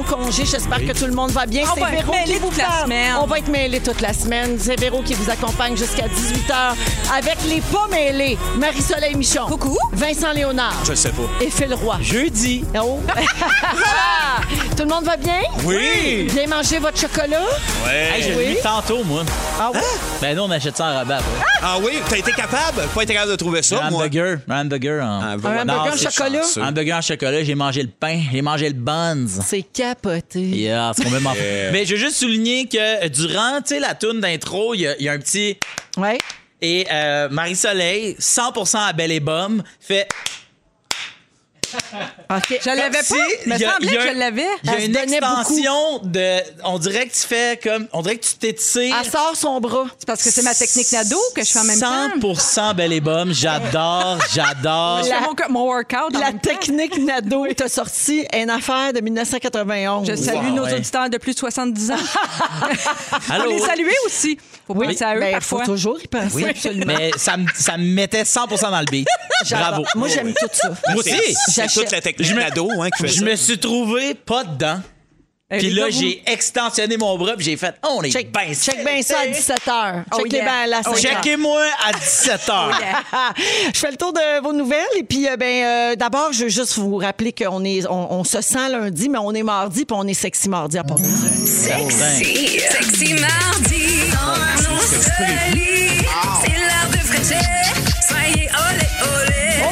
long congé. J'espère que tout le monde va bien. On C'est va être Véro qui vous toute la parle. semaine. On va être mêlés toute la semaine. C'est Véro qui vous accompagne jusqu'à 18h avec les pas mêlés. Marie-Soleil Michon. Coucou. Vincent Léonard. Je sais pas. Et Phil Roy. Jeudi. Oh. Tout le monde va bien? Oui. Bien manger votre chocolat? Hey, je Ouais. l'ai Oui. tantôt, moi. Ah oui? Ben nous, on achète ça en rabat. après. Ah oui, t'as été capable? Pas été capable de trouver ça, un moi. hamburger. Un hamburger en... Un voilà. hamburger Non, en chocolat? Un hamburger en chocolat, j'ai mangé le pain, j'ai mangé le buns. C'est capoté. Yeah, c'est complètement. Yeah. Mais je veux juste souligner que euh, durant tu sais, la tourne d'intro, il y, a- il y a un petit. Ouais. Et euh, Marie-Soleil, 100% à Belle et Bomme, fait. OK. Je l'avais Si, pas. Il me semblait que je l'avais. Il y a une extension de. On dirait que tu fais comme. On dirait que tu t'étires. Elle sort son bras. C'est parce que c'est ma technique Nado que je fais en même temps. 100% Belle et Bomme. J'adore, j'adore. Mon, mon workout en La même temps. technique Nado t'a sorti une affaire de 1991. Je salue Wow, nos ouais. auditeurs de plus de 70 ans. Allô? On les saluer aussi. Faut Oui, penser à eux ben, parfois. faut toujours y penser. Oui, absolument. Mais ça me, ça me mettait 100% dans le beat. Bravo. Moi, j'aime tout ça. Moi aussi. C'est- toute la technique Je me- Nado hein, qui fait Je ça. me suis trouvé pas dedans. Eh, Puis les là, j'ai extensionné mon bras, puis j'ai fait, oh, on est Check, bien check bien ça à 17h. Oh check les yeah. ben à la Oh 5 heures. Checkez-moi à 17h. Je fais le tour de vos nouvelles et puis euh, ben euh, d'abord je veux juste vous rappeler qu'on est on, on se sent lundi mais on est mardi puis on est sexy mardi à part de ça. Sexy, sexy mardi, C'est l'heure de fréter. Soyez olé, olé.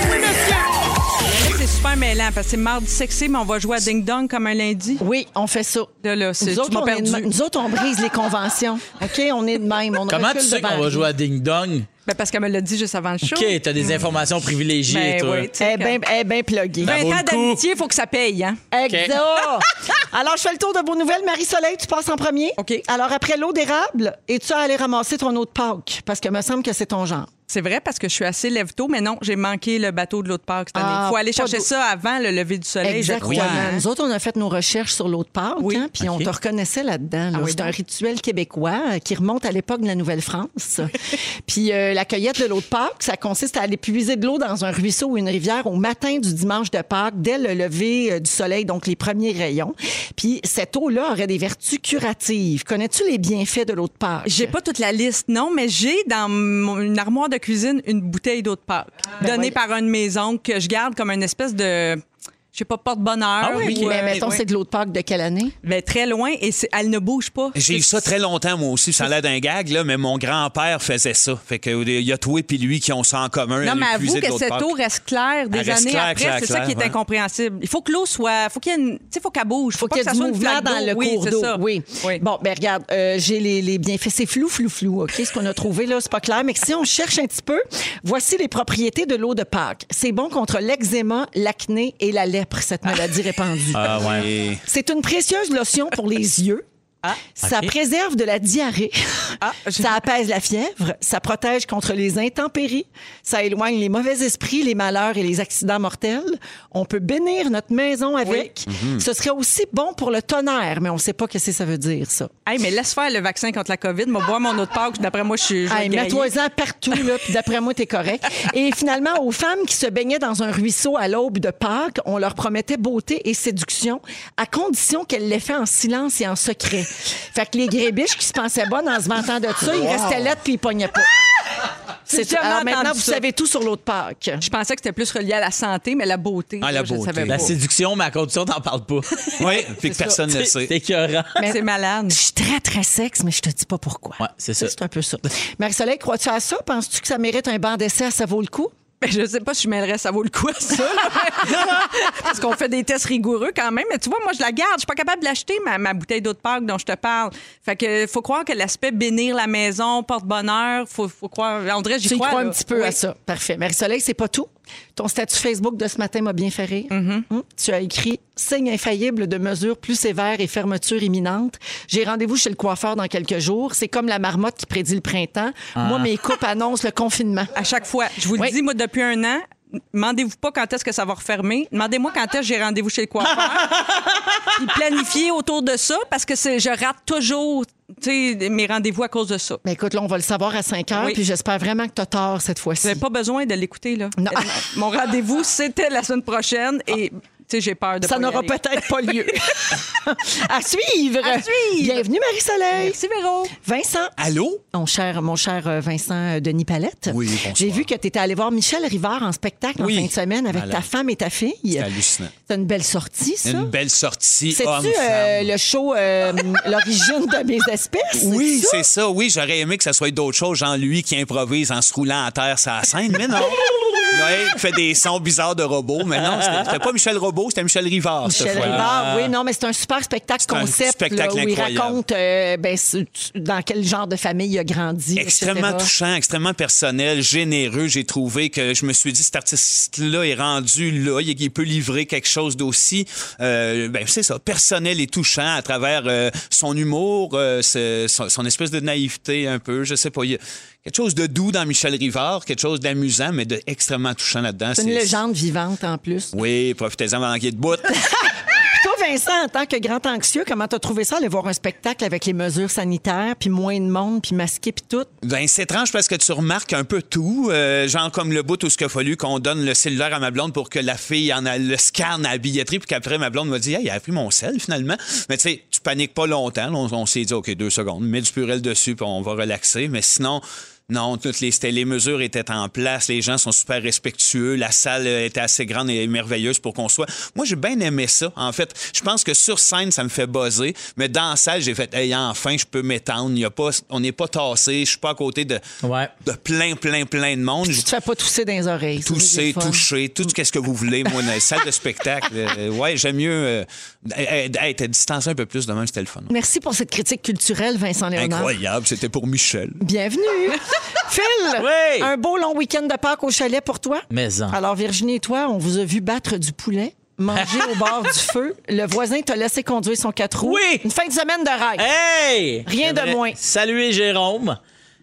C'est super mêlant parce que c'est mardi sexy, mais on va jouer à Ding Dong comme un lundi. Oui, on fait ça. Là, là, c'est- Nous tu autres, m'as on est de perdu. même. nous autres, on brise les conventions. OK? On est de même. On Comment tu sais devant qu'on va rien. jouer à Ding Dong? Ben, parce qu'elle me l'a dit juste avant le show. OK, t'as des informations privilégiées, Ben toi. oui, tu sais, Elle est bien quand- elle est bien pluguée. 20 vaut ans le coup. d'amitié, il faut que ça paye, hein? Exact. Alors, je fais le tour de vos nouvelles. Marie-Soleil, tu passes en premier. OK. Alors, après l'eau d'érable, es-tu allé ramasser ton eau de Pâques? Parce que me semble que c'est ton genre. C'est vrai parce que je suis assez lève-tôt, mais non, j'ai manqué le bateau de l'autre Pâques cette année. Ah, Il faut aller chercher ça avant le lever du soleil, je Exactement. crois. hein. Nous autres, on a fait nos recherches sur l'eau de Pâques, Oui. hein, puis on te reconnaissait là-dedans. là. Ah oui, c'est un rituel québécois euh, qui remonte à l'époque de la Nouvelle-France. puis euh, la cueillette de l'eau de Pâques, ça consiste à aller puiser de l'eau dans un ruisseau ou une rivière au matin du dimanche de Pâques, dès le lever euh, du soleil, donc les premiers rayons. Puis cette eau-là aurait des vertus curatives. Connais-tu les bienfaits de l'eau de Pâques? J'ai pas toute la liste, non, mais j'ai dans mon- une armoire de cuisine une bouteille d'eau de Pâques, donnée voyons. par un de mes oncles que je garde comme une espèce de, je sais pas, porte-bonheur. Ah oui, ou, mais euh, mettons, ouais. c'est de l'eau de Pâques de quelle année? Ben, très loin et c'est- elle ne bouge pas. J'ai eu ça très longtemps, moi aussi. Ça a l'air d'un gag, là, mais mon grand-père faisait ça. Fait que il y a toi et lui qui ont ça en commun. Non, mais avoue que cette eau reste claire des Elle années claire, après. c'est ça qui est incompréhensible. Il faut que l'eau soit. faut qu'il y ait une- tu sais, faut qu'elle bouge. Faut, faut qu'il y que ait ça du soit une mouvement dans le oui, cours c'est d'eau. ça. Oui. Oui. Bon, ben regarde, euh, j'ai les, les bienfaits. C'est flou, flou, flou, OK? Ce qu'on a trouvé là, c'est pas clair. Mais si on cherche un petit peu, voici les propriétés de l'eau de Pâques. C'est bon contre l'eczéma, l'acné et la lèpre, cette maladie répandue. Ah, ouais. C'est une précieuse lotion pour les yeux. Ah, Ça préserve de la diarrhée. Ah, je- ça apaise la fièvre. Ça protège contre les intempéries. Ça éloigne les mauvais esprits, les malheurs et les accidents mortels. On peut bénir notre maison avec. Mhm. Ce serait aussi bon pour le tonnerre, mais on ne sait pas ce que ça veut dire, ça. Hey, mais laisse faire le vaccin contre la COVID. Moi, boire mon de Pâques. D'après moi, je suis. Hey. Mets-toi-en partout, là, puis d'après moi, t'es correct. Et finalement, aux femmes qui se baignaient dans un ruisseau à l'aube de Pâques, on leur promettait beauté et séduction, à condition qu'elles l'aient fait en silence et en secret. Fait que les grébiches qui se pensaient bonnes en se vantant de ça, ils restaient lettres puis ils pognaient pas. C'est Alors maintenant, entendu vous ça. savez tout sur l'eau de Pâques. Je pensais que c'était plus relié à la santé, mais la beauté. Ah, la ça, je beauté. savais La pas. séduction, mais à condition, t'en parles pas. Oui, puis que personne ne le C'est sait. écœurant. C'est malade. Je suis très, très sexe, mais je te dis pas pourquoi. Ouais, c'est ça. C'est un peu ça. Marie-Soleil, crois-tu à ça? Penses-tu que ça mérite un banc d'essai? Ça vaut le coup? Ben, je sais pas si je mêlerais ça vaut le coup à ça. là. Parce qu'on fait des tests rigoureux quand même. Mais tu vois, moi, je la garde. Je suis pas capable de l'acheter, ma, ma bouteille d'eau de Pâques dont je te parle. Fait que faut croire que l'aspect bénir la maison, porte-bonheur, faut, faut croire. Que j'y Tu y crois. crois un petit peu Oui. à ça. Parfait. Marie-Soleil, c'est pas tout? Ton statut Facebook de ce matin m'a bien fait rire. Mm-hmm. Hum, Tu as écrit signe infaillible de mesures plus sévères et fermeture imminente. J'ai rendez-vous chez le coiffeur dans quelques jours. C'est comme la marmotte qui prédit le printemps. Moi, mes coupes annoncent le confinement. À chaque fois. Je vous le Oui. dis, moi, depuis un an, demandez-vous pas quand est-ce que ça va refermer. Demandez-moi quand est-ce que j'ai rendez-vous chez le coiffeur. Puis planifiez autour de ça parce que je rate toujours mes rendez-vous à cause de ça. Ben écoute, là, on va le savoir à 5 heures, Oui. puis j'espère vraiment que tu as tort cette Vous fois-ci. n'avez pas besoin de l'écouter, là. Non. Mon rendez-vous, c'était la semaine prochaine et sais, j'ai peur de Ça n'aura peut-être pas lieu. à suivre. À suivre. Bienvenue, Marie-Soleil. Merci, Véro. Vincent. Allô? Mon cher, mon cher euh, Vincent euh, Denis Palette. Oui. J'ai vu que tu étais allé voir Michel Rivard en spectacle Oui. en fin de semaine avec Malade. ta femme et ta fille. C'est hallucinant. C'est une belle sortie, ça. Une belle sortie C'est-tu euh, le show euh, L'origine de mes espèces? Oui, ça? c'est ça. Oui, j'aurais aimé que ça soit d'autres choses, genre lui qui improvise en se roulant à terre la scène, mais non. Il fait des sons bizarres de robots, mais non, c'était pas Michel Robot, c'était Michel Rivard. cette Michel. Rivard, oui, non, mais c'est un super spectacle concept spectacle là, où il incroyable. raconte euh, ben, dans quel genre de famille il a grandi. Extrêmement etc. touchant, extrêmement personnel, généreux. J'ai trouvé que je me suis dit, cet artiste-là est rendu là, il il peut livrer quelque chose d'aussi, euh, ben, c'est ça, personnel et touchant à travers euh, son humour, son, son espèce de naïveté un peu, je sais pas. Il quelque chose de doux dans Michel Rivard, quelque chose d'amusant, mais de extrêmement touchant là-dedans. C'est une légende vivante en plus. Oui, profitez-en avant qu'il y ait de bout. Toi, Vincent, en tant que grand anxieux, comment t'as trouvé ça, aller voir un spectacle avec les mesures sanitaires, puis moins de monde, puis masqué, puis tout? Ben, c'est étrange parce que tu remarques un peu tout. euh, genre comme le bout où ce qu'il a fallu qu'on donne le cellulaire à ma blonde pour que la fille en a le scanne à la billetterie, puis qu'après ma blonde m'a dit, hey, il a pris mon sel finalement. Mais tu sais, tu paniques pas longtemps. On, on s'est dit, OK, deux secondes, mets du purel dessus, puis on va relaxer. Mais sinon, non, toutes les, les mesures étaient en place, les gens sont super respectueux, la salle euh, était assez grande et merveilleuse pour qu'on soit. Moi, j'ai bien aimé ça. En fait, je pense que sur scène, ça me fait buzzer, mais dans la salle, j'ai fait, hey, enfin, je peux m'étendre. Il y a pas, on n'est pas tassé, je suis pas à côté de, Ouais. de plein, plein, plein de monde. Tu te fais pas tousser dans les oreilles. Tousser, toucher, tout ce que vous voulez, moi, dans les salles de spectacle. euh, ouais, j'aime mieux euh, être être distancé un peu plus de même, c'était le fun. Merci pour cette critique culturelle, Vincent Léonard. Incroyable, c'était pour Michel. Bienvenue. Phil, Oui. un beau long week-end de Pâques au chalet pour toi. Mais en. Alors, Virginie et toi, on vous a vu battre du poulet, manger au bord du feu. Le voisin t'a laissé conduire son quatre roues. Oui. Une fin de semaine de rêve. Hey! Rien de moins. Saluer Jérôme.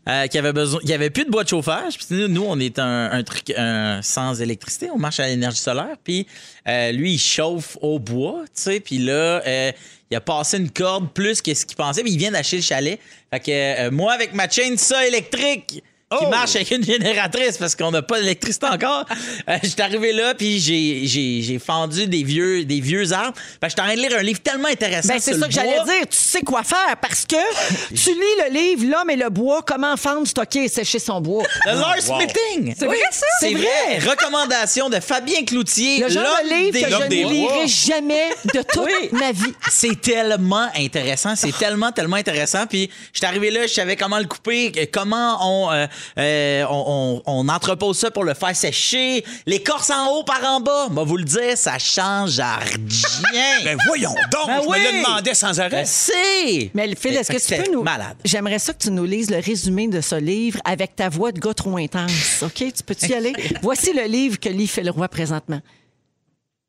Euh, qui avait besoin, avait plus de bois de chauffage. Puis nous, nous, on est un, un truc un- sans électricité, on marche à l'énergie solaire. Puis euh, lui, il chauffe au bois, tu sais. Puis là, euh, il a passé une corde plus que ce qu'il pensait. Puis il vient d'acheter le chalet. Fait que euh, moi, avec ma chaîne ça électrique. Qui Oh! marche avec une génératrice parce qu'on n'a pas d'électricité encore. Euh, j'étais arrivé là, puis j'ai, j'ai, j'ai fendu des vieux, des vieux arbres. Fait que j'étais en train de lire un livre tellement intéressant. Ben, c'est ça que j'allais dire. Tu sais quoi faire parce que tu lis le livre L'homme et le bois, comment fendre, stocker et sécher son bois. Le Lars wow. Smithing. C'est vrai, ça? C'est C'est vrai. Recommandation de Fabien Cloutier. Le genre de livre des que je ne lirai jamais de toute Oui. ma vie. C'est tellement intéressant, c'est tellement tellement intéressant. Puis j'étais arrivé là, je savais comment le couper, comment on, euh, euh, on, on, on entrepose ça pour le faire sécher, l'écorce en haut par en bas. Moi vous le dire, ça change à rien. Ben voyons donc, Ben je oui. me le demandais sans arrêt. Ben, c'est. Mais Phil, Ben, est-ce que tu peux nous. malade. J'aimerais ça que tu nous lises le résumé de ce livre avec ta voix de gars trop intense. OK? Tu peux-tu y aller? Voici le livre que lit Phil Roy présentement.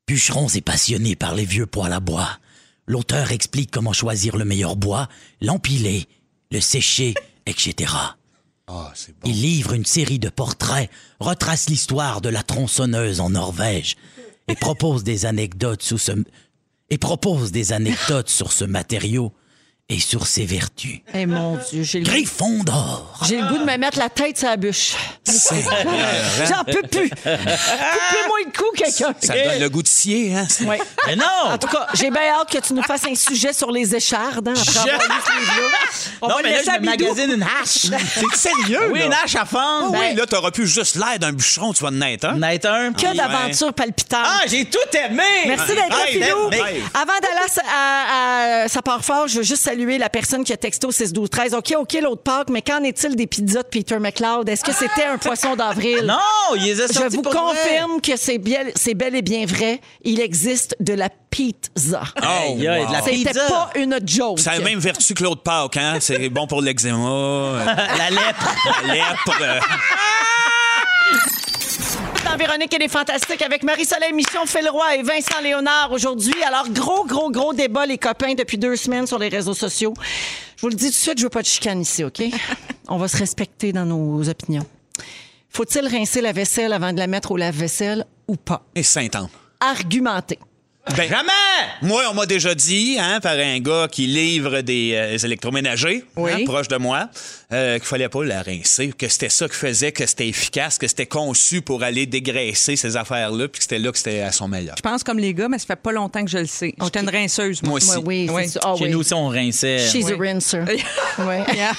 Bûcherons et passionnés par les vieux poêles à bois. L'auteur explique comment choisir le meilleur bois, l'empiler, le sécher, etc. Ah. Il livre une série de portraits, retrace l'histoire de la tronçonneuse en Norvège et propose des anecdotes sur ce matériau et sur ses vertus. Eh mon Dieu, j'ai le, Griffon d'or. j'ai le goût de me mettre la tête sur la bûche. J'en peux plus. Coupez-moi le cou, quelqu'un. Ça donne le goût de scier, hein? Ouais. Mais non! En tout cas, j'ai bien hâte que tu nous fasses un sujet sur les échardes hein, après avoir lu ce livre-là. On non, va mais là, je me magasine une hache. C'est sérieux, oui, là? une hache à fendre. Ah oui, là, t'auras plus juste l'air d'un bûcheron, tu vas en être un. N'être un. Que d'aventures palpitantes. Ah, j'ai tout aimé! Merci d'être là, Philou. Avant d'aller à, sa- à- à- ça part fort, je veux juste saluer la personne qui a texto 6 12 13 OK, OK, l'autre Pâques, mais qu'en est-il des pizzas de Peter McLeod? Est-ce que c'était un poisson d'avril? Non, il les a Je vous pour vrai. confirme que c'est bien- c'est bel et bien vrai. Il existe de la pizza. Oh, Hey, hey, de la. C'était pizza. pas une joke. Ça a la même vertu que l'autre Pâques, hein? C'est bon pour l'eczéma, euh, La lèpre. la lèpre. dans Véronique et les Fantastiques avec Marie-Soleil Mission, Phil Roy et Vincent Léonard aujourd'hui. Alors, gros, gros, gros débat, les copains, depuis deux semaines sur les réseaux sociaux. Je vous le dis tout de suite, je veux pas de chicane ici, OK? On va se respecter dans nos opinions. Faut-il rincer la vaisselle avant de la mettre au lave-vaisselle ou pas? Et Saint-Anne. Argumenter. Ben, Jamais! Moi, on m'a déjà dit, hein, par un gars qui livre des euh, électroménagers, Oui. hein, proche de moi, euh, qu'il fallait pas la rincer, que c'était ça qui faisait que c'était efficace, que c'était conçu pour aller dégraisser ces affaires-là, puis que c'était là que c'était à son meilleur. Je pense comme les gars, mais ça fait pas longtemps que je le sais. J'étais une rinceuse, moi. Moi aussi. Oui, Oui. Ah Chez oui. nous aussi, on rinçait. She's a Oui. Yeah.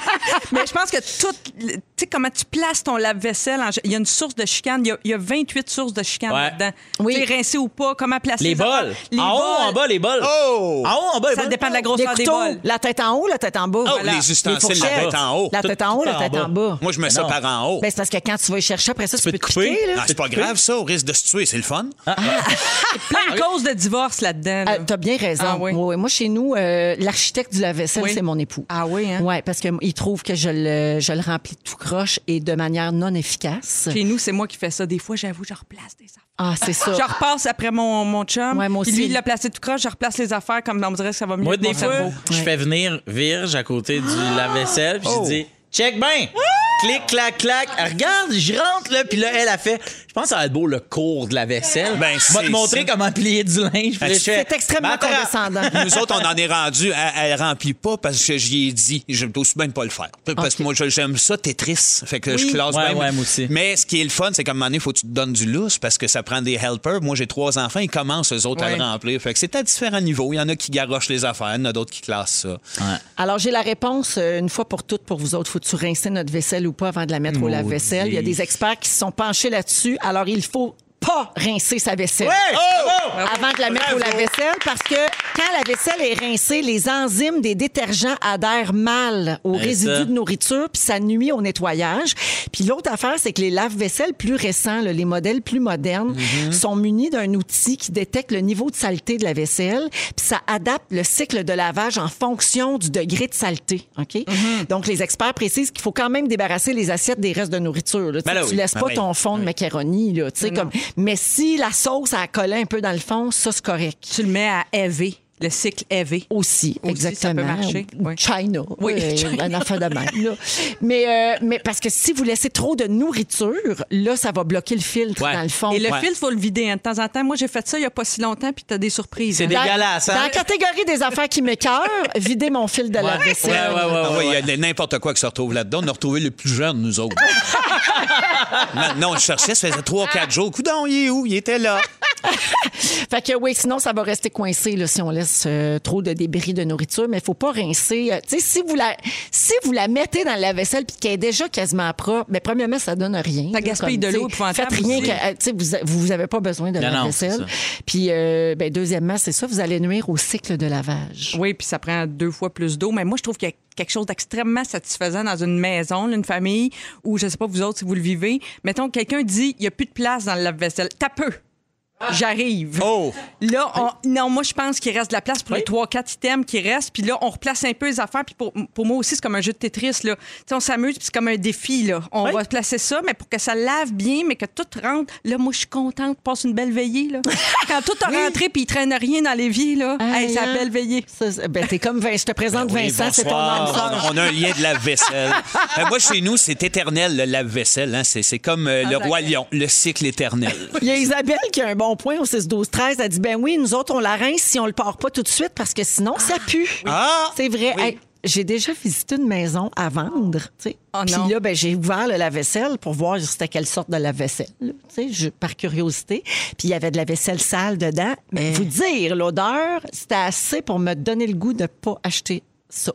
Mais je pense que tout, tu sais, comment tu places ton lave-vaisselle, en- il y a une source de chicane, il y a, il y a 28 sources de chicane Ouais. là-dedans. Oui. Tu rincer ou pas, comment placer Les bols. Les en haut, bols. en bas, les bols. Oh! En haut, en bas, les Ça bols. dépend de la grosseur des bols. la tête en haut, la tête en bas. Oh, Voilà. les ustensiles, Les la tête en haut. La tête en haut, la tête en bas. Moi, je mets ça par en haut. Ben, c'est parce que quand tu vas y chercher, après ça, tu, peux peux te te couper. Ah, c'est pas grave, ça, au risque de se tuer, c'est le fun. Plein de causes de divorce là-dedans. là. Ah, T'as bien raison. Ah oui. Moi, chez nous, euh, l'architecte du lave-vaisselle, Oui. c'est mon époux. Ah oui, hein? Ouais, parce qu'il trouve que je le, je le remplis de tout croche et de manière non efficace. Chez nous, c'est moi qui fais ça. Des fois, j'avoue, je replace des affaires. Ah, c'est ça. Je repasse après mon, mon chum. Ouais, moi Puis lui, il l'a placé tout croche. Je replace les affaires comme on dirait que ça va mieux. Moi, des mon fois, cerveau. je fais venir Virge à côté du lave-vaisselle, puis Oh. je dis check ben. Clic, clac, clac. Elle regarde, je rentre, là, puis là, elle a fait. Je pense que ça va être beau le cours de la vaisselle. Ben, je vais te montrer comment plier du linge. Fais, C'est extrêmement Ben, condescendant. Nous autres, on en est rendu. Elle, elle remplit pas parce que j'y ai dit. Je vais aussi bien ne pas le faire. Parce que moi, j'aime ça, Tetris. Fait que je classe Ouais, bien. ouais, moi aussi. Mais ce qui est le fun, c'est qu'à un moment donné, il faut que tu te donnes du lousse parce que ça prend des helpers. Moi, j'ai trois enfants. Ils commencent, eux autres, à le remplir. Fait que c'est à différents niveaux. Il y en a qui garochent les affaires. Il y en a d'autres qui classent ça. Alors, j'ai la réponse euh, une fois pour toutes pour vous autres. Faut-tu rincer notre vaisselle ou pas avant de la mettre au lave-vaisselle? Il y a des experts qui se sont penchés là-dessus. Alors, il faut pas rincer sa vaisselle. Avant de la mettre au lave-vaisselle, parce que quand la vaisselle est rincée, les enzymes des détergents adhèrent mal aux Ouais, résidus ça. de nourriture, puis ça nuit au nettoyage. Puis l'autre affaire, c'est que les lave-vaisselles plus récents, là, les modèles plus modernes, Mm-hmm. sont munis d'un outil qui détecte le niveau de saleté de la vaisselle, puis ça adapte le cycle de lavage en fonction du degré de saleté. OK? Mm-hmm. Donc, les experts précisent qu'il faut quand même débarrasser les assiettes des restes de nourriture. là. Tu sais, Ben là tu oui. laisses Ben pas oui. ton fond de macaroni. Là, tu sais, comme... Mais si la sauce a collé un peu dans le fond, ça, c'est correct. Tu le mets à EV, le cycle EV. Aussi, Aussi, exactement. ça peut marcher, Ou- ou oui. China. Oui, Euh, China. Un affaire de même. là. Mais, euh, mais parce que si vous laissez trop de nourriture, là, ça va bloquer le filtre Ouais. dans le fond. Et le Ouais. filtre, il faut le vider. hein. De temps en temps, moi, j'ai fait ça il n'y a pas si longtemps, puis tu as des surprises. C'est hein. dégueulasse, hein? Dans la catégorie des affaires qui m'écœurent, vider mon fil de la vaisselle. Ouais, ouais, ouais, Ah ouais, oui, il ouais. y a n'importe quoi qui se retrouve là-dedans. On a retrouvé le plus jeune, nous autres. non, non, je cherchais, ça faisait 3-4 jours. Coudon, il est où? Il était là. Fait que oui, sinon, ça va rester coincé là, si on laisse euh, trop de débris de nourriture, mais il faut pas rincer. Euh, tu sais, si vous la si vous la mettez dans la vaisselle puis qu'elle est déjà quasiment propre, mais premièrement, ça donne rien. Ça gaspille de l'eau Faites rien que, euh, vous, vous avez pas besoin de Non, la vaisselle. Puis euh, ben, deuxièmement, c'est ça, vous allez nuire au cycle de lavage. Oui, puis ça prend deux fois plus d'eau. Mais moi, je trouve qu'il y a quelque chose d'extrêmement satisfaisant dans une maison, une famille, où je sais pas vous autres si vous le vivez. Mettons, quelqu'un dit il n'y a plus de place dans le lave-vaisselle. T'as peu. J'arrive. Oh! Là, on- non, moi, je pense qu'il reste de la place pour les trois, quatre items qui restent. Puis là, on replace un peu les affaires. Puis pour, pour moi aussi, c'est comme un jeu de Tetris. Là. Tu sais, on s'amuse, puis c'est comme un défi. Là. On va placer ça, mais pour que ça lave bien, mais que tout rentre. Là, moi, je suis contente. Passe une belle veillée. Là. Quand tout a rentré, puis il traîne rien dans l'évier, là. Hey, Hey, c'est hein? la belle veillée. Ça, c'est- ben, t'es comme Vin- je te présente Oui, Vincent, c'est ton bonsoir. âme. On, a un lien de lave-vaisselle. Euh, moi, chez nous, c'est éternel, le lave-vaisselle. hein. C'est, c'est comme euh, le roi lion, le cycle éternel. Il y a Isabelle qui a un bon point au 6-12-13. Elle dit Ben oui, nous autres, on la rince si on le part pas tout de suite parce que sinon, ça pue. Ah! C'est vrai. Hey, j'ai déjà visité une maison à vendre, tu sais. Oh Puis là, ben, j'ai ouvert le lave-vaisselle pour voir c'était quelle sorte de lave-vaisselle, tu sais, par curiosité. Puis il y avait de la vaisselle sale dedans. Mais vous dire, l'odeur, c'était assez pour me donner le goût de pas acheter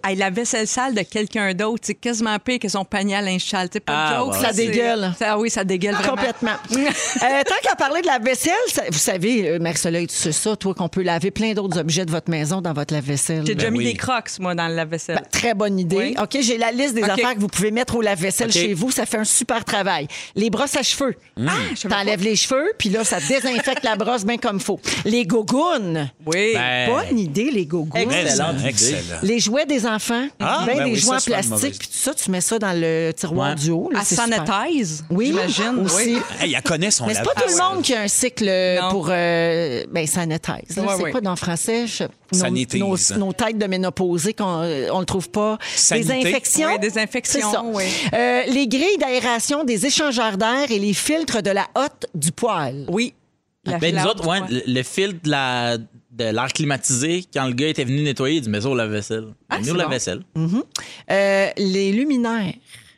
Hey, la vaisselle sale de quelqu'un d'autre, c'est quasiment pire que son panier à linge sale. Pas de Ah, joke, ouais, là, ça dégueule. Ça- Ah oui, ça dégueule vraiment. Complètement. Euh, tant qu'à parler de la vaisselle, ça- vous savez, euh, Marie-Soleil, tu sais ça, toi, qu'on peut laver plein d'autres objets de votre maison dans votre lave-vaisselle. J'ai déjà Ben mis oui. des crocs, moi, dans le lave-vaisselle. Ben, très bonne idée. Oui. OK, j'ai la liste des affaires que vous pouvez mettre au lave-vaisselle chez vous. Ça fait un super travail. Les brosses à cheveux. Ah, je savais T'enlèves les cheveux, puis là, ça désinfecte la brosse bien comme faut. Les gougounes. oui. Ben, Bonne idée, les gougounes. Excellente idée. Excellent. Les jouets des enfants, Ah, ben, ben des oui, jouets en plastique, puis tout ça, tu mets ça dans le tiroir Ouais. du haut. là, à sanitize, Oui, j'imagine. aussi. Oui. Hey, elle connaît son Mais c'est pas tout le monde qui a un cycle Non. pour euh, ben, sanitize. là. Ouais, c'est ouais. quoi dans le français? Je- nos, nos, nos têtes de ménopausées qu'on euh, on le trouve pas. Sanité. Des infections. Oui, des infections, C'est ça. oui. Euh, les grilles d'aération des échangeurs d'air et les filtres de la hotte du poêle. Oui. La Ben, nous autres, ouais, le filtre de la- de l'air climatisé, quand le gars était venu nettoyer, il dit Mais ça, au lave-vaisselle. Ah, nous, lave-vaisselle. Euh, les luminaires.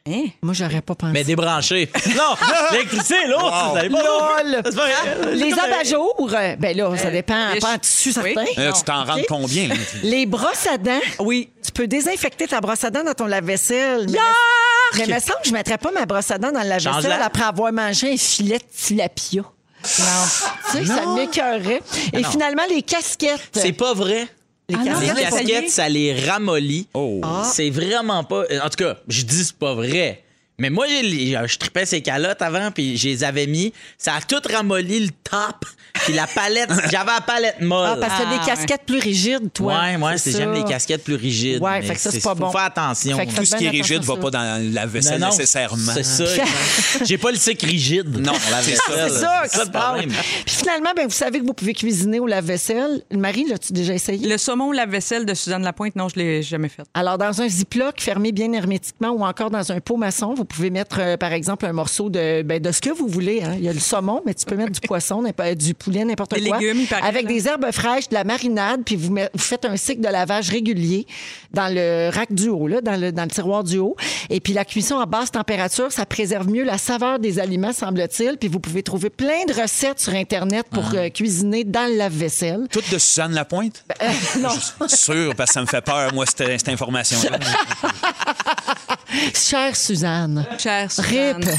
Hein? Moi, j'aurais pas pensé. Mais débranché. non, l'électricité, l'autre, allez pas Lol. C'est pas vrai. Les abat-jours, euh, ben là, ça dépend, les pas en tissu oui. certain. Là, tu t'en rends combien? là? Les brosses à dents. Oui. Tu peux désinfecter ta brosse à dents dans ton lave-vaisselle. Mais, mais il me semble que je ne mettrais pas ma brosse à dents dans le lave-vaisselle après avoir mangé un filet de tilapia. Non. Tu sais, ça m'écœurait. Et finalement, les casquettes. C'est pas vrai. Les Ah non, Les casquettes. ça les ramollit. Oh. C'est vraiment pas. En tout cas, je dis c'est pas vrai. Mais moi, je tripais ces calottes avant, puis je les avais mis. Ça a tout ramolli le top, puis la palette. J'avais la palette molle. Ah, parce que t'as Ah, des casquettes plus rigides, toi. ouais, moi, C'est c'est j'aime les casquettes plus rigides. Ouais, fait que ça, c'est pas faut bon. faire attention. Fait que Tout ce qui est rigide attention va pas dans la vaisselle Non, non, nécessairement. C'est ça. J'ai pas le cycle rigide. Non, la c'est vaisselle. C'est ça passe. problème. Puis finalement, ben, vous savez que vous pouvez cuisiner au lave-vaisselle. Marie, l'as-tu déjà essayé? Le saumon lave-vaisselle de Suzanne Lapointe, non, je l'ai jamais fait. Alors, dans un Ziploc fermé bien hermétiquement ou encore dans un pot maçon, vous pouvez mettre, euh, par exemple, un morceau de, ben, de ce que vous voulez. hein. Il y a le saumon, mais tu peux mettre du poisson, n'importe- du poulet, n'importe Des quoi. légumes, Avec des herbes fraîches, de la marinade, puis vous, met- vous faites un cycle de lavage régulier dans le rack du haut, là, dans, le, dans le tiroir du haut. Et puis la cuisson à basse température, ça préserve mieux la saveur des aliments, semble-t-il. Puis vous pouvez trouver plein de recettes sur Internet pour euh, cuisiner dans le lave-vaisselle. Toutes de Suzanne Lapointe? Euh, non, Je suis sûr, parce que ça me fait peur, moi, cette, cette information-là. chère Suzanne. Cher Suzanne. RIP.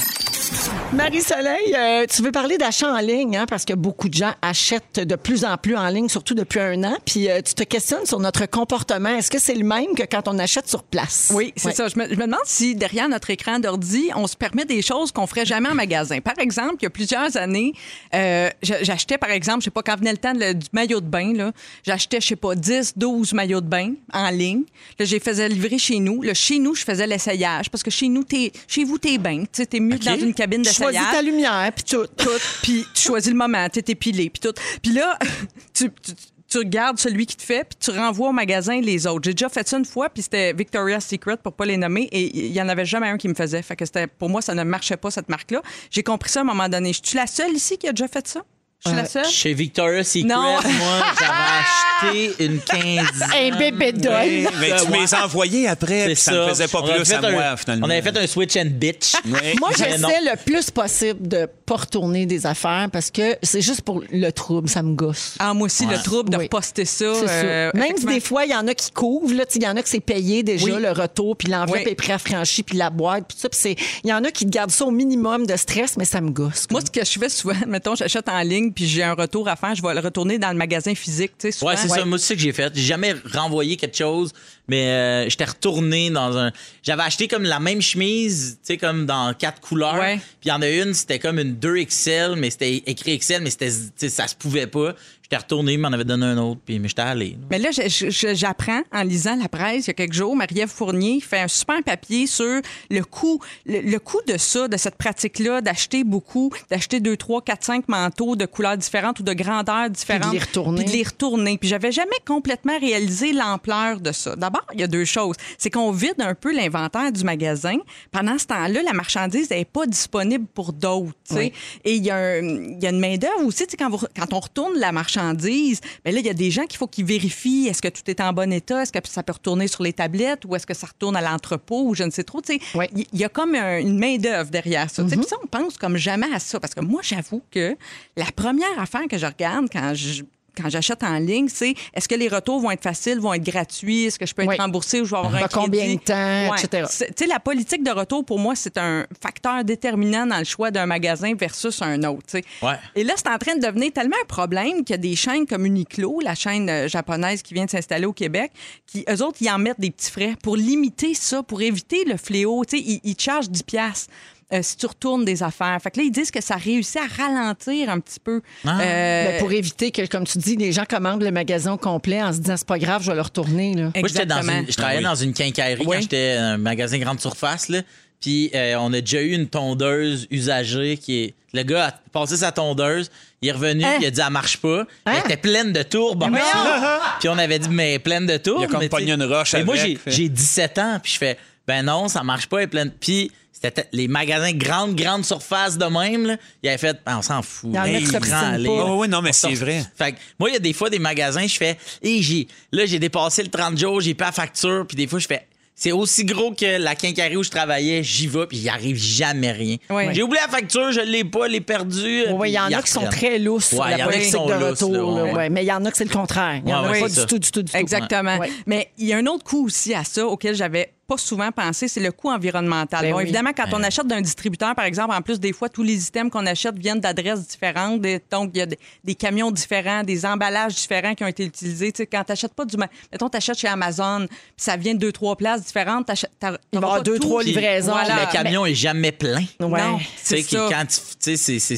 Marie-Soleil, euh, tu veux parler d'achat en ligne, hein, parce que beaucoup de gens achètent de plus en plus en ligne, surtout depuis un an. Puis euh, tu te questionnes sur notre comportement. Est-ce que c'est le même que quand on achète sur place? Oui, c'est Ouais. ça. Je me, je me demande si derrière notre écran d'ordi, on se permet des choses qu'on ferait jamais en magasin. Par exemple, il y a plusieurs années, euh, j'a- j'achetais, par exemple, je sais pas, quand venait le temps de le- du maillot de bain, là, j'achetais, je sais pas, 10, 12 maillots de bain en ligne. Là, je les faisais livrer chez nous. Là, chez nous, je faisais l'essayage parce que chez nous, t'es, chez vous, t'es bain. Tu t'es mieux dans une cabine Tu choisis ta lumière, puis tout. tout, puis tu choisis le moment, t'es épilé, puis tout. Puis là, tu, tu, tu regardes celui qui te fait, puis tu renvoies au magasin les autres. J'ai déjà fait ça une fois, puis c'était Victoria's Secret, pour pas les nommer, et il y en avait jamais un qui me faisait. Fait que c'était, pour moi, ça ne marchait pas, cette marque-là. J'ai compris ça à un moment donné. Je suis la seule ici qui a déjà fait ça? Je suis la seule? Chez Victoria's Secret, Non. moi, j'avais acheté une quinzaine. Un bébé d'œil. mais tu me les as envoyés après, puis ça ne faisait pas avait plus fait à un- moi, finalement. On avait fait un switch and bitch. Oui. Moi, Mais non. j'essaie le plus possible de pas retourner des affaires parce que c'est juste pour le trouble, ça me gosse. Ah, moi aussi, le trouble de Oui. reposter ça. C'est ça. euh, Même si effectivement. des fois, il y en a qui couvrent, là, tu sais, il y en a que c'est payé déjà, Oui. le retour, puis l'enveloppe Oui. est préaffranchie, puis la boîte, puis tout ça. Puis c'est- il y en a qui gardent ça au minimum de stress, mais ça me gosse. Moi, ce que je fais souvent, mettons, j'achète en ligne, puis j'ai un retour à faire, je vais le retourner dans le magasin physique. Tu sais, souvent. Ouais, c'est ça. Moi, c'est ça que j'ai fait. J'ai jamais renvoyé quelque chose, mais euh, j'étais retourné dans un. J'avais acheté comme la même chemise, tu sais, comme dans quatre couleurs. Puis il y en a une, c'était comme une 2XL, mais c'était écrit XL, mais c'était, ça se pouvait pas. J'étais retourné, il m'en avait donné un autre, puis mais j'étais allé. là. Mais là, j'apprends en lisant la presse il y a quelques jours, Marie-Ève Fournier fait un super papier sur le coût, le, le coût de ça, de cette pratique-là, d'acheter beaucoup, d'acheter deux, trois, quatre, cinq manteaux de couleurs différentes ou de grandeurs différentes. les retourner. Puis de les retourner. Puis j'avais jamais complètement réalisé l'ampleur de ça. D'abord, il y a deux choses. C'est qu'on vide un peu l'inventaire du magasin. Pendant ce temps-là, la marchandise n'est pas disponible pour d'autres. tu sais. Et il y, a un- il y a une main-d'œuvre aussi. tu sais, Quand, vous- quand on retourne la marchandise, ben là, il y a des gens qu'il faut qu'ils vérifient est-ce que tout est en bon état, est-ce que ça peut retourner sur les tablettes ou est-ce que ça retourne à l'entrepôt ou je ne sais trop. tu sais. Il y a comme un- une main-d'œuvre derrière ça. tu sais. Puis ça, on pense comme jamais à ça. Parce que moi, j'avoue que la première affaire que je regarde quand je quand j'achète en ligne, c'est est-ce que les retours vont être faciles, vont être gratuits, est-ce que je peux être Oui. remboursé ou je vais avoir un Dans combien crédit? de temps, Ouais. etc. Tu sais, la politique de retour, pour moi, c'est un facteur déterminant dans le choix d'un magasin versus un autre. Ouais. Et là, c'est en train de devenir tellement un problème qu'il y a des chaînes comme Uniqlo, la chaîne euh, japonaise qui vient de s'installer au Québec, qui, eux autres, ils en mettent des petits frais pour limiter ça, pour éviter le fléau. Tu sais, ils, ils te chargent 10 piastres. Euh, si tu retournes des affaires. Fait que là, ils disent que ça réussit à ralentir un petit peu. Ah. Euh, Ben, pour éviter que, comme tu dis, les gens commandent le magasin au complet en se disant c'est pas grave, je vais le retourner. Là. Moi, j'étais dans Exactement. une, je travaillais Ah oui. dans une quincaillerie Oui. quand j'étais un magasin grande surface. Là. Puis euh, on a déjà eu une tondeuse usagée qui est. Le gars a passé sa tondeuse, il est revenu, Hein? il a dit elle marche pas. Hein? Elle était pleine de tourbes. en puis on avait dit mais pleine de tourbes. Il a comme mais pogné une roche Mais moi avec, j'ai fait. j'ai 17 ans, puis je fais ben non, ça marche pas, elle est pleine. Puis C'était les magasins grande, grande surface de même, là. Ils avaient fait, Ah, on s'en fout. Il y en a Hey, pas. Ouais, ouais, non, mais c'est vrai. Fait que moi, il y a des fois des magasins, je fais, et j'ai, là, j'ai dépassé le 30 jours, j'ai pas la facture, puis des fois, je fais, c'est aussi gros que la quincaillerie où je travaillais, j'y vais, puis il arrive jamais rien. J'ai oublié la facture, je l'ai pas, l'ai perdu. Oui, il y en a qui sont très lousses sur Ouais, il y la en a qui politique sont de retour. là, là, ouais. ouais. Mais il y en a que c'est le contraire. Il y en Ouais, a ouais, pas du ça. tout, du tout, du tout. Exactement. Ouais. Mais il y a un autre coût aussi à ça auquel j'avais pas souvent pensé, c'est le coût environnemental. Ben bon, oui. évidemment, quand on achète d'un distributeur, par exemple, en plus, des fois, tous les items qu'on achète viennent d'adresses différentes. Des- Donc, il y a des, des camions différents, des emballages différents qui ont été utilisés. Tu sais, quand tu n'achètes pas du. Mettons, tu achètes chez Amazon, puis ça vient de deux, trois places différentes. t'achètes- t'as- Il va y avoir deux, tout. trois livraisons. Voilà. Le camion est jamais plein. Ouais. C'est ça.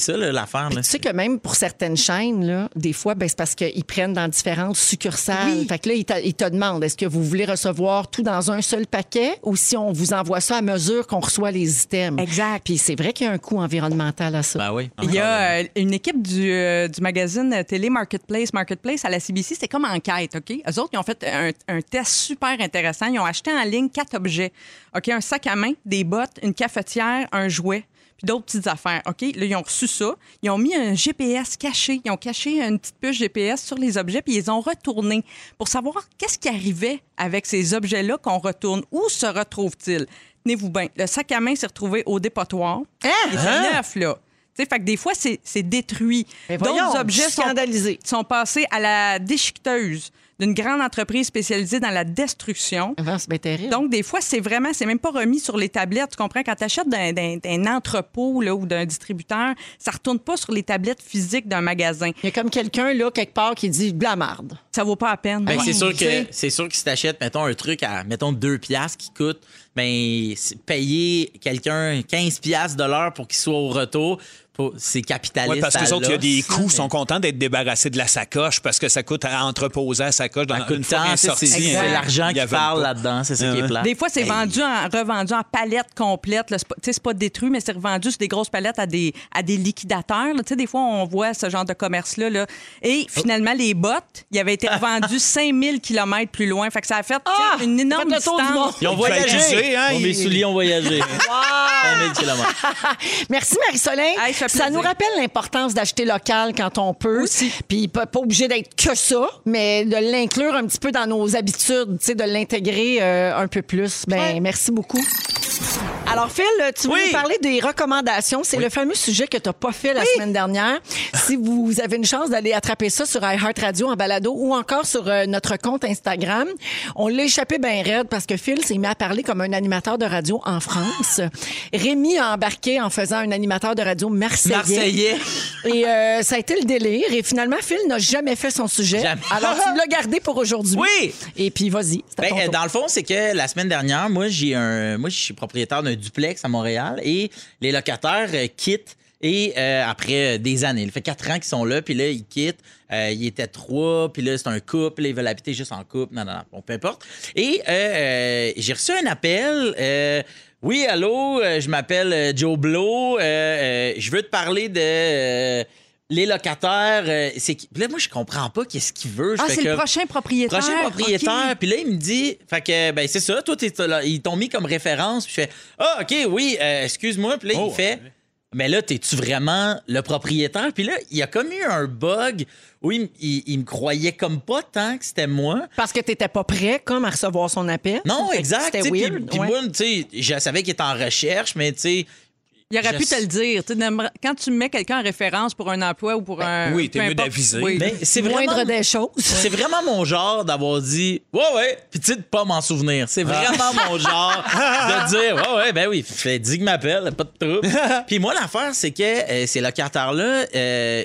ça l'affaire. Tu sais que même pour certaines chaînes, là, des fois, ben, c'est parce qu'ils prennent dans différentes succursales. Oui. Fait que là, ils te, ils te demandent est-ce que vous voulez recevoir tout dans un seul paquet? Ou si on vous envoie ça à mesure qu'on reçoit les items. Exact. Puis c'est vrai qu'il y a un coût environnemental à ça. Ben oui. Il y a euh, une équipe du, euh, du magazine télé Marketplace, Marketplace à la CBC, c'est comme enquête, OK? Eux autres, ils ont fait un, un test super intéressant. Ils ont acheté en ligne quatre objets, OK? Un sac à main, des bottes, une cafetière, un jouet, puis d'autres petites affaires, OK? Là, ils ont reçu ça. Ils ont mis un GPS caché. Ils ont caché une petite puce GPS sur les objets, puis ils ont retournés pour savoir qu'est-ce qui arrivait avec ces objets-là qu'on retourne. Où se retrouvent-ils? Tenez-vous bien. Le sac à main s'est retrouvé au dépotoir. Il était neuf, là. Fait que des fois, c'est détruit. D'autres je objets sont, sont passés à la déchiqueteuse d'une grande entreprise spécialisée dans la destruction. Ah, C'est bien terrible. Donc, des fois, c'est vraiment, c'est même pas remis sur les tablettes. Tu comprends? Quand tu achètes d'un, d'un- d'un entrepôt là, ou d'un distributeur, ça retourne pas sur les tablettes physiques d'un magasin. il y a comme quelqu'un, là, quelque part, qui dit blamarde. Ça vaut pas la peine. Ben, c'est sûr Tu que c'est sûr que si t'achètes mettons un truc à mettons 2 piastres qui coûte ben payer quelqu'un 15 piastres de l'heure pour qu'il soit au retour c'est capitaliste Oui, parce que les autres, il y a des coûts, mais- sont contents d'être débarrassés de la sacoche parce que ça coûte à entreposer la sacoche dans une fois c'est sortie. c'est- l'argent qui parle là-dedans, c'est ça qui est plat. Des fois, c'est vendu en, revendu en palettes complètes. C'est pas- tu sais, c'est pas détruit, mais c'est revendu sur des grosses palettes à des, à des liquidateurs. là. Tu sais, Des fois, on voit ce genre de commerce-là. là. Et finalement, les bottes, ils avaient été revendus 5000 km plus loin. Fait que ça a fait Ah! une énorme du distance. Ils ont fait voyagé. hein, mes souliers ont voyagé. 5000 kilomètres. Merci Marie-Soleil. Hey, ça nous rappelle l'importance d'acheter local quand on peut. Aussi. Puis pas, pas obligé d'être que ça, mais de l'inclure un petit peu dans nos habitudes, de l'intégrer euh, un peu plus. Ben Ouais. merci beaucoup. Alors Phil, tu veux Oui. nous parler des recommandations. C'est le fameux sujet que tu n'as pas fait la semaine dernière. Si vous avez une chance d'aller attraper ça sur iHeartRadio en balado ou encore sur euh, notre compte Instagram, on l'a échappé bien raide parce que Phil s'est mis à parler comme un animateur de radio en France. Rémi a embarqué en faisant un animateur de radio marseillais. Marseillais. Et euh, ça a été le délire. Et finalement, Phil n'a jamais fait son sujet. Jamais. Alors, tu l'as gardé pour aujourd'hui. Oui. Et puis, vas-y. Ben, euh, dans le fond, c'est que la semaine dernière, moi, j'ai un, moi, je suis propriétaire d'un duplex à Montréal et les locataires euh, quittent. Et euh, après euh, des années, il fait quatre ans qu'ils sont là, puis là, ils quittent. Euh, ils étaient trois, puis là, c'est un couple, là, ils veulent habiter juste en couple. Non, non, non, bon, peu importe. Et euh, euh, j'ai reçu un appel. euh, oui, allô, je m'appelle Joe Blow. euh, euh, je veux te parler de euh, les locataires. euh, c'est Là, moi, je comprends pas qu'est-ce qu'il veut. Je Ah, c'est le prochain propriétaire? Prochain propriétaire. Puis là, il me dit, fait que, ben, c'est ça, toi, t'es là, ils t'ont mis comme référence. Puis je fais, ah, OK, oui, euh, excuse-moi. Puis là, Oh, il fait, mais là, t'es-tu vraiment le propriétaire? Puis là, il y a comme eu un bug où il, m- il- il me croyait comme pas tant que c'était moi. Parce que tu n'étais pas prêt, comme, à recevoir son appel? Non, exact. C'était weird. puis ouais. moi, tu sais, je savais qu'il était en recherche, mais tu sais, Il aurait Je pu te le dire. Tu sais, n'aimerais- Quand tu mets quelqu'un en référence pour un emploi ou pour un. oui, t'es mieux d'aviser. Oui. ben, c'est vraiment. Moindre des choses. C'est vraiment mon genre d'avoir dit ouais ouais puis tu sais de pas m'en souvenir. C'est vraiment mon genre de dire ouais ouais ben oui, fait dis qu'il m'appelle, pas de trouble. Puis moi l'affaire c'est que euh, ces locataires là la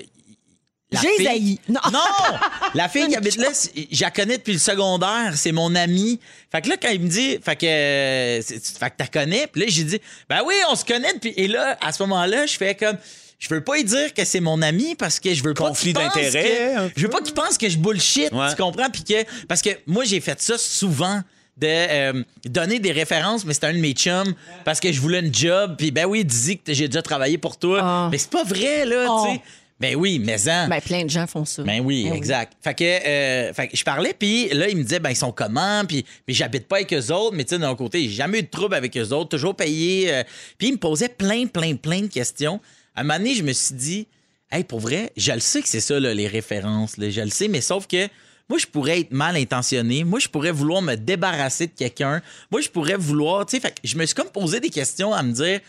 J'ai fille- haï. Non. la fille qui habite là, je la connais depuis le secondaire, c'est mon amie. Fait que là, quand il me dit, fait que, euh, fait que t'as connais, puis là, j'ai dit, ben oui, on se connaît depuis. Et là, à ce moment-là, je fais comme, je veux pas lui dire que c'est mon ami parce que je veux pas Conflit qu'il pense d'intérêt, Je veux pas qu'il pense que je bullshit, Ouais. tu comprends? Puis que, parce que moi, j'ai fait ça souvent de euh, donner des références, mais c'était un de mes chums parce que je voulais une job. Puis ben oui, dis que j'ai déjà travaillé pour toi. Ah. Mais c'est pas vrai, là, Oh. tu sais. Ben oui, mais en. Ben, plein de gens font ça. Ben oui, exact. Fait que, euh, fait que je parlais, puis là, il me disait, ben ils sont comment, puis mais j'habite pas avec eux autres, mais tu sais, d'un côté, j'ai jamais eu de trouble avec eux autres, toujours payé. euh, puis il me posait plein, plein, plein de questions. À un moment donné, je me suis dit, hey, pour vrai, je le sais que c'est ça, là, les références, là, je le sais, mais sauf que moi, je pourrais être mal intentionné. Moi, je pourrais vouloir me débarrasser de quelqu'un. Moi, je pourrais vouloir, tu sais, je me suis comme posé des questions à me dire,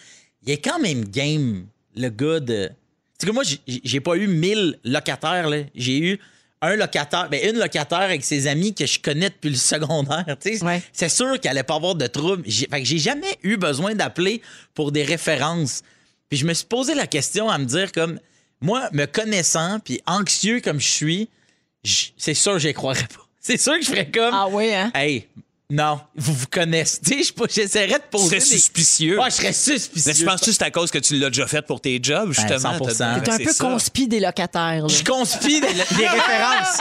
il est quand même game, le gars de. Tu sais que moi, j'ai- pas eu 1000 locataires, là. J'ai eu un locataire, ben une locataire avec ses amis que je connais depuis le secondaire. Ouais. C'est sûr qu'elle allait pas avoir de trouble. Fait que j'ai jamais eu besoin d'appeler pour des références. Puis je me suis posé la question à me dire comme moi, me connaissant puis anxieux comme je suis, c'est sûr que j'y croirais pas. C'est sûr que je ferais comme Ah oui, hein? Hey, non, vous vous connaissez. Tu je j'essaierais de Tu poser serais des- suspicieux. Ouais, je serais suspicieux. Mais tu penses que c'est à cause que tu l'as déjà fait pour tes jobs, justement? 100%. T'as- T'es un peu conspi des locataires. là. Je conspire des, des références.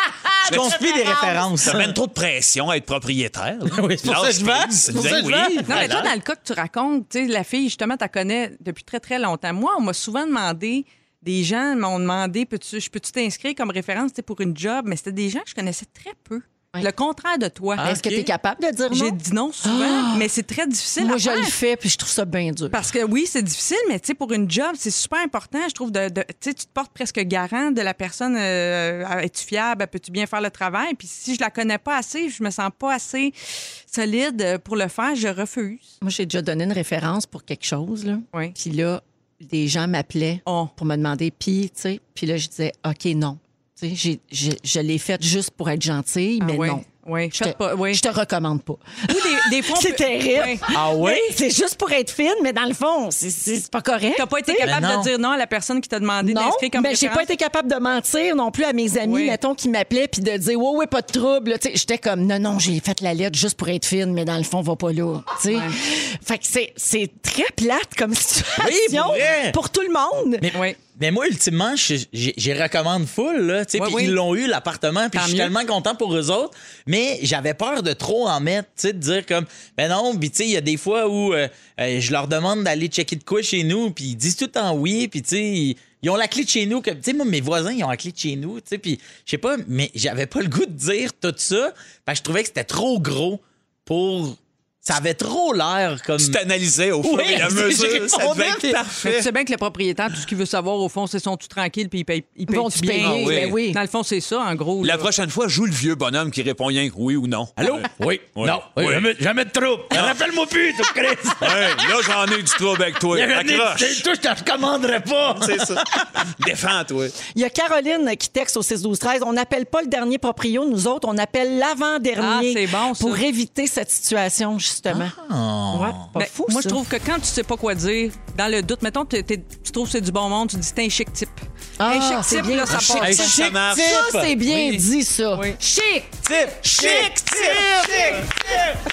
Je conspire des références. Ça mène trop de pression à être propriétaire. là. Oui, c'est pour ça que je vends. Je Ben. Non, mais toi, dans le cas que tu racontes, tu sais, la fille, justement, tu connais depuis très, très longtemps. Moi, on m'a souvent demandé, des gens m'ont demandé, peux-tu, je peux-tu t'inscrire comme référence tu pour une job? Mais c'était des gens que je connaissais très peu. Le contraire de toi. Ah, Est-ce que tu es capable de dire J'ai non? dit non souvent, mais c'est très difficile Moi, à je faire. le fais, puis je trouve ça bien dur. Parce que oui, c'est difficile, mais tu sais, pour une job, c'est super important, je trouve, de, de- tu sais, tu te portes presque garant de la personne. Euh, Es-tu fiable? Peux-tu bien faire le travail? Puis si je la connais pas assez, je me sens pas assez solide pour le faire, je refuse. Moi, j'ai déjà donné une référence pour quelque chose, là. Oui. Puis là, des gens m'appelaient Oh. pour me demander, puis, tu sais, puis là, je disais, OK, non. Tu sais, j'ai- j'ai- je l'ai faite juste pour être gentille, mais Ah ouais? non. Oui, Je te, faites pas. Oui. je te recommande pas. Ou des, des fois, on C'est peut- terrible. Oui. Ah? Oui, c'est juste pour être fine, mais dans le fond, c'est- pas correct. T'as pas été capable de dire non à la personne qui t'a demandé Non, d'inscrire comme mais j'ai pas été capable de mentir non plus à mes amis, Oui. mettons, qui m'appelaient, puis de dire, ouais, ouais, pas de trouble. J'étais comme, non, non, j'ai fait la lettre juste pour être fine, mais dans le fond, va pas là. Fait que c'est- c'est très plate comme situation pour tout le monde. Mais, Oui. mais moi, ultimement, je- recommande full, là. tu sais, Oui, ils l'ont eu, l'appartement, puis je suis tellement content pour eux autres. Mais j'avais peur de trop en mettre, tu sais, de dire comme, ben non, puis tu il y a des fois où euh, euh, je leur demande d'aller checker de quoi chez nous, puis ils disent tout le temps oui, puis tu ils, ont la clé de chez nous. Tu sais, moi, mes voisins, ils ont la clé de chez nous, tu sais, puis je sais pas, mais j'avais pas le goût de dire tout ça, parce que je trouvais que c'était trop gros pour. Ça avait trop l'air comme. Tu t'analysais au fur Oui, et à mesure. Ça devait Mais parfait. tu sais bien que le propriétaire, tout ce qu'il veut savoir, au fond, c'est sont tout tranquille puis il paye, il paye Vont-tu bien. payer? Ah oui. Ben oui. Dans le fond, c'est ça, en gros. La là. prochaine fois, joue le vieux bonhomme qui répond rien que oui ou non. Allô? Oui. Oui. Non. Oui, Oui. Jamais, jamais de trouble. Rappelle-moi plus, tu Chris. Ouais, là, j'en ai du trouble avec toi. Accroche. Toi, je te recommanderais pas. C'est ça. Défends-toi. Il y a Caroline qui texte au 6-12-13. On n'appelle pas le dernier proprio, nous autres, on appelle l'avant-dernier Ah, c'est bon, ça. pour éviter cette situation, justement. Ouais, pas Ben, fou, moi, ça. je trouve que quand tu sais pas quoi dire, dans le doute, mettons, t'es- t'es- tu trouves que c'est du bon monde, tu dis c'est un chic type. Ah, un chic c'est type, bien. là, ça Un chic passe. type. Ça marche. Ça, c'est bien Oui. dit, ça. Oui. Chic! Type. Chic.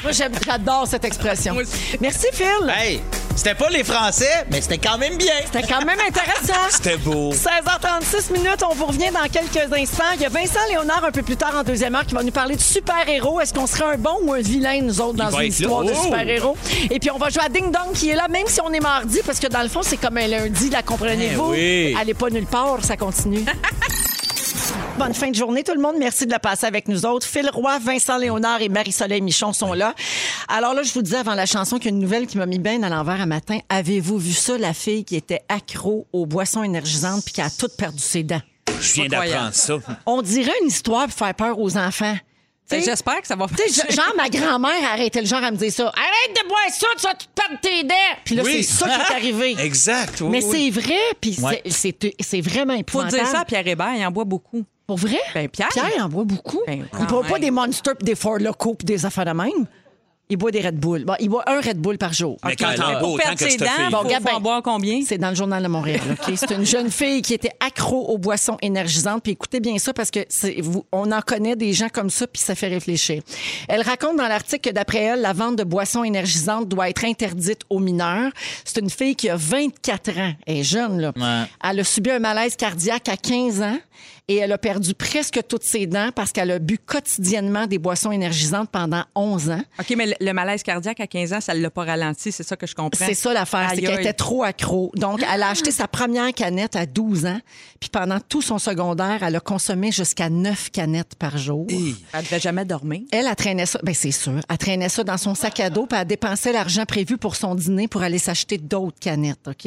Moi, j'aime- j'adore cette expression. Moi. Merci, Phil. Hey, c'était pas les Français, mais c'était quand même bien. C'était quand même intéressant. C'était beau. 16h36 minutes, on vous revient dans quelques instants. Il y a Vincent Léonard un peu plus tard en deuxième heure qui va nous parler de super-héros. Est-ce qu'on serait un bon ou un vilain, nous autres, dans Il une être de Oh! super-héros? Et puis on va jouer à Ding Dong qui est là, même si on est mardi, parce que dans le fond, c'est comme un lundi, la comprenez-vous? Eh oui. Allez pas nulle part, ça continue. Bonne fin de journée, tout le monde. Merci de la passer avec nous autres. Phil Roy, Vincent Léonard et Marie-Soleil Michon sont là. Alors là, je vous disais avant la chanson qu'il y a une nouvelle qui m'a mis bien à l'envers un matin. Avez-vous vu ça, la fille qui était accro aux boissons énergisantes puis qui a tout perdu ses dents? Je viens d'apprendre ça. On dirait une histoire pour faire peur aux enfants. Ben, J'espère que ça va tu sais, genre, ma grand-mère a arrêté le genre à me dire ça. Arrête de boire ça, tu vas tout perdre tes dents. Puis là, Oui. c'est ça qui est arrivé. Exact. oui, Mais oui. c'est vrai, puis c'est- Ouais. c'est c'est vraiment Faut épouvantable. dire ça à Pierre Hébert, il en boit beaucoup. Pour vrai? Ben, Pierre. Pierre en boit beaucoup. Ben, il boit pas des Monsters pis des Loko pis des affaires de même. Il boit des Red Bull. Bon, il boit un Red Bull par jour. Mais quand t'en bois autant que ses cette dents, fille. Bon, faut en boire combien? C'est dans le journal de Montréal. OK? C'est une jeune fille qui était accro aux boissons énergisantes. Puis écoutez bien ça parce que vous- on en connaît des gens comme ça, puis ça fait réfléchir. Elle raconte dans l'article que d'après elle, la vente de boissons énergisantes doit être interdite aux mineurs. C'est une fille qui a 24 ans. Elle est jeune, là. Ouais. Elle a subi un malaise cardiaque à 15 ans et elle a perdu presque toutes ses dents parce qu'elle a bu quotidiennement des boissons énergisantes pendant 11 ans. OK, mais le malaise cardiaque à 15 ans, ça l'a pas ralenti. C'est ça que je comprends? C'est ça l'affaire, c'est qu'elle était trop accro. Donc, elle a acheté sa première canette à 12 ans, puis pendant tout son secondaire, elle a consommé jusqu'à 9 canettes par jour. Elle devait jamais dormir. Elle, elle traînait ça, ben c'est sûr, elle traînait ça dans son sac à dos, puis elle dépensait l'argent prévu pour son dîner pour aller s'acheter d'autres canettes, OK?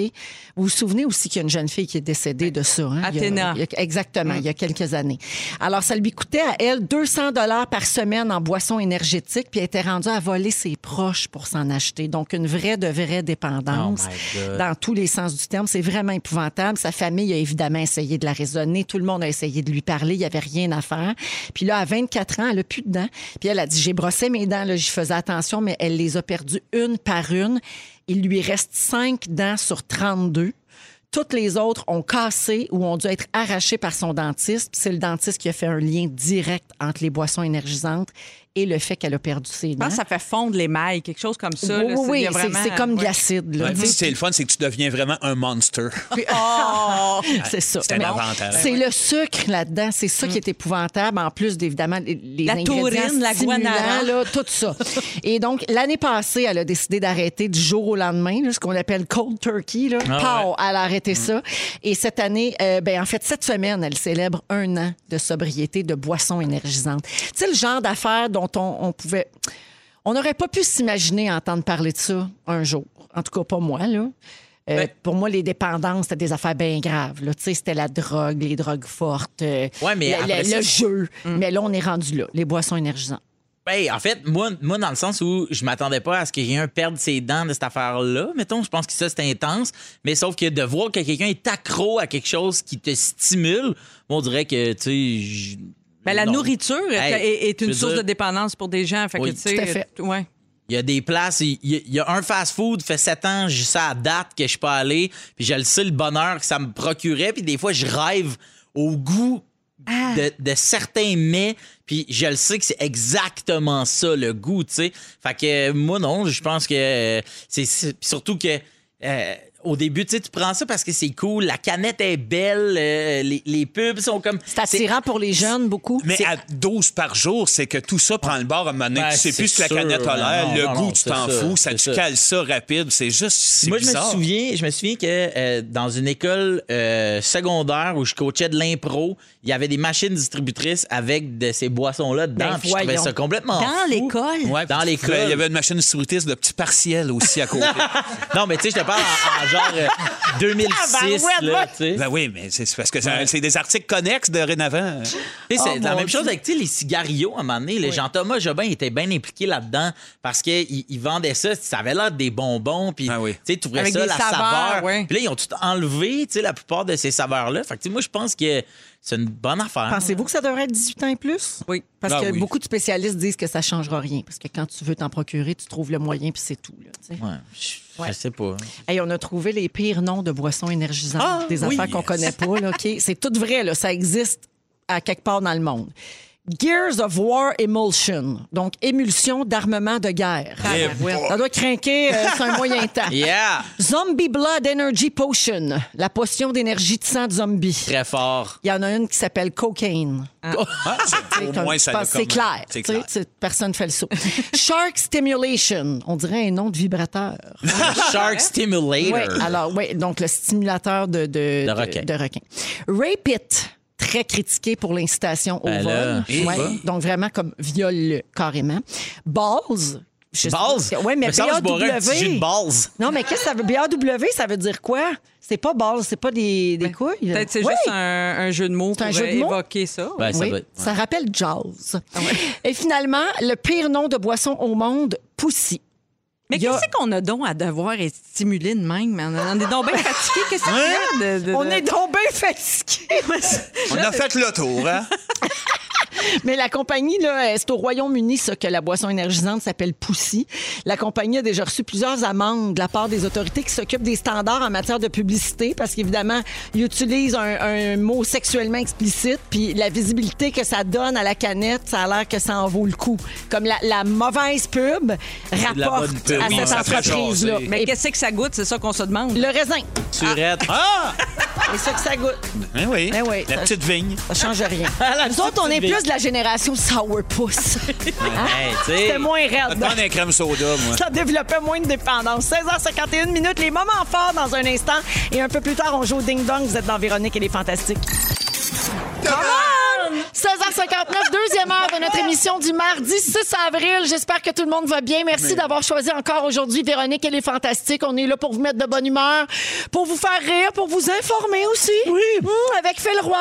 Vous vous souvenez aussi qu'il y a une jeune fille qui est décédée de ça, hein? A- Athéna. a- exactement, il y a quelques années. Alors, ça lui coûtait à elle 200 dollars par semaine en boissons énergétiques, puis elle était rendue à voler ses proches pour s'en acheter. Donc, une vraie de vraie dépendance Oh dans tous les sens du terme. C'est vraiment épouvantable. Sa famille a évidemment essayé de la raisonner. Tout le monde a essayé de lui parler. Il n'y avait rien à faire. Puis là, à 24 ans, elle a plus de dents. Puis elle a dit, j'ai brossé mes dents, j'y faisais attention, mais elle les a perdues une par une. Il lui reste 5 dents sur 32. Toutes les autres ont cassé ou ont dû être arrachées par son dentiste. C'est le dentiste qui a fait un lien direct entre les boissons énergisantes et le fait qu'elle a perdu ses Je dents. pense que ça fait fondre les mailles, quelque chose comme ça. oui, là. oui, C'est- c'est- vraiment- c'est comme de l'acide. Ouais, Tu puis sais, c'est le fun, c'est que tu deviens vraiment un monster. Oh! C'est ça. C'est un avantage. C'est le sucre là-dedans. C'est ça qui est épouvantable, en plus d'évidemment les, les La ingrédients taurine, la stimulants, guanara. là, tout ça. Et donc, l'année passée, elle a décidé d'arrêter du jour au lendemain, là, ce qu'on appelle cold turkey. Là. Ah Pow! Elle a arrêté ça. Et cette année, euh, ben, en fait, cette semaine, elle célèbre un an de sobriété de boissons énergisantes. Tu sais, le genre d'affaires dont on, on pouvait... On n'aurait pas pu s'imaginer entendre parler de ça un jour. En tout cas, pas moi, là. Euh, Ben- pour moi, les dépendances, c'était des affaires bien graves. C'était la drogue, les drogues fortes, euh, Ouais, mais le, ça- jeu. Mm. Mais là, on est rendu là, les boissons énergisantes. Ben, en fait, moi, moi, dans le sens où je m'attendais pas à ce que quelqu'un perde ses dents de cette affaire-là, mettons, je pense que ça, c'est intense. Mais sauf que de voir que quelqu'un est accro à quelque chose qui te stimule, on dirait que, tu sais. Je- Ben, la non. nourriture est- Hey, est, est je une source dire, de dépendance pour des gens. Fait que, Oui, tu sais, tout à fait. euh, ouais. Il y a des places, il y a, il y a un fast-food, fait sept ans, j'ai ça à date que je suis pas allé, puis je le sais le bonheur que ça me procurait, puis des fois je rêve au goût de, de certains mets, puis je le sais que c'est exactement ça le goût, tu sais. Fait que moi non, je pense que euh, c'est surtout que euh, au début, tu sais, tu prends ça parce que c'est cool, la canette est belle, euh, les, les pubs sont comme C'est attirant pour les jeunes, beaucoup. Mais à 12 par jour, c'est que tout ça prend le bord à un moment donné. Ben, tu sais c'est plus ce que la sûr. canette a l'air, le non, goût, non, tu t'en fous, ça, tu ça. cales ça rapide. C'est juste, Moi, je me souviens, je me souviens que euh, dans une école euh, secondaire où je coachais de l'impro, il y avait des machines distributrices avec de ces boissons-là dedans. Ben, puis je trouvais ça complètement Dans l'école? Ouais, Dans l'école. Il y avait une machine distributrice de petits partiels aussi à côté. Non, mais tu sais, je te parle en, en genre euh, 2006, là, tu sais. ben oui, mais c'est parce que c'est c'est des articles connexes de rénavant. Tu sais, c'est Oh, la même chose avec les cigarios à un moment donné. le Jean-Thomas Jobin était bien impliqué là-dedans parce qu'il il vendait ça. Ça avait l'air des bonbons. Puis, Ah oui. tu ouvrais ça, des la saveurs, saveur. ouais. Puis là, ils ont tout enlevé, tu sais, la plupart de ces saveurs-là. Fait que, tu sais, moi, je pense que c'est une bonne affaire. Pensez-vous que ça devrait être 18 ans et plus? Oui. Parce Ah que oui. beaucoup de spécialistes disent que ça ne changera rien. Parce que quand tu veux t'en procurer, tu trouves le moyen, puis c'est tout. là. Ouais, je, Ouais. je sais pas. Hey, on a trouvé les pires noms de boissons énergisantes, Ah, des oui. affaires qu'on connaît pas. Là? C'est tout vrai, là, ça existe à quelque part dans le monde. Gears of War Emulsion, donc émulsion d'armement de guerre. Eh. Ça doit craquer euh, sur un moyen temps. Yeah! Zombie Blood Energy Potion, la potion d'énergie de sang de zombie. Très fort. Il y en a une qui s'appelle Cocaine. Ah, c'est- au moins, ça l'a comme- C'est clair. C'est tu sais, clair. c'est- Personne ne fait le saut. Shark Stimulation, on dirait un nom de vibrateur. Shark Stimulator. Oui, alors, oui, donc le stimulateur de, de, De requin. de requin. Rape It, très critiqué pour l'incitation au Ben vol. Ouais, donc vraiment comme viole carrément. Balls? je sais Balls? pas- Oui, mais BAW. balls. Non, mais qu'est-ce que ça veut? BAW, ça veut dire quoi? C'est pas balls, c'est pas des, des couilles? Peut-être c'est Oui. juste un, un jeu de mots C'est un pour jeu de mots? ça. Ben, ça oui, doit être- ça rappelle Jaws. Ah Et finalement, le pire nom de boisson au monde, Pussy. Mais a- qu'est-ce qu'on a donc à devoir être stimulé de même? On est donc bien fatigué. Qu'est-ce qu'il y a de, de- On est donc bien fatigués. On a fait le tour, hein? Mais la compagnie, là, c'est au Royaume-Uni ça, que la boisson énergisante s'appelle Poussy. La compagnie a déjà reçu plusieurs amendes de la part des autorités qui s'occupent des standards en matière de publicité parce qu'évidemment, ils utilisent un, un mot sexuellement explicite, puis la visibilité que ça donne à la canette, ça a l'air que ça en vaut le coup. Comme la, la mauvaise pub rapporte pub. à cette entreprise-là. Mais Et qu'est-ce que ça goûte? C'est ça qu'on se demande. le raisin. Surette. Ah! C'est ça que ça goûte. Ben oui. Ben oui, La ça- petite vigne. Ça change rien. La Nous autres, on est plus de la génération sourpuss. Hey, tu sais. C'était moins raide. Prends un crème soda, moi. Ça développait moins de dépendance. 16h51 minutes, les moments forts dans un instant. Et un peu plus tard, on joue au Ding Dong. Vous êtes dans Véronique et les Fantastiques. Come on! 16h59, deuxième heure de notre émission du mardi 6 avril. J'espère que tout le monde va bien. Merci d'avoir choisi encore aujourd'hui Véronique et les Fantastiques. On est là pour vous mettre de bonne humeur, pour vous faire rire, pour vous informer aussi. Oui. avec Phil Roy,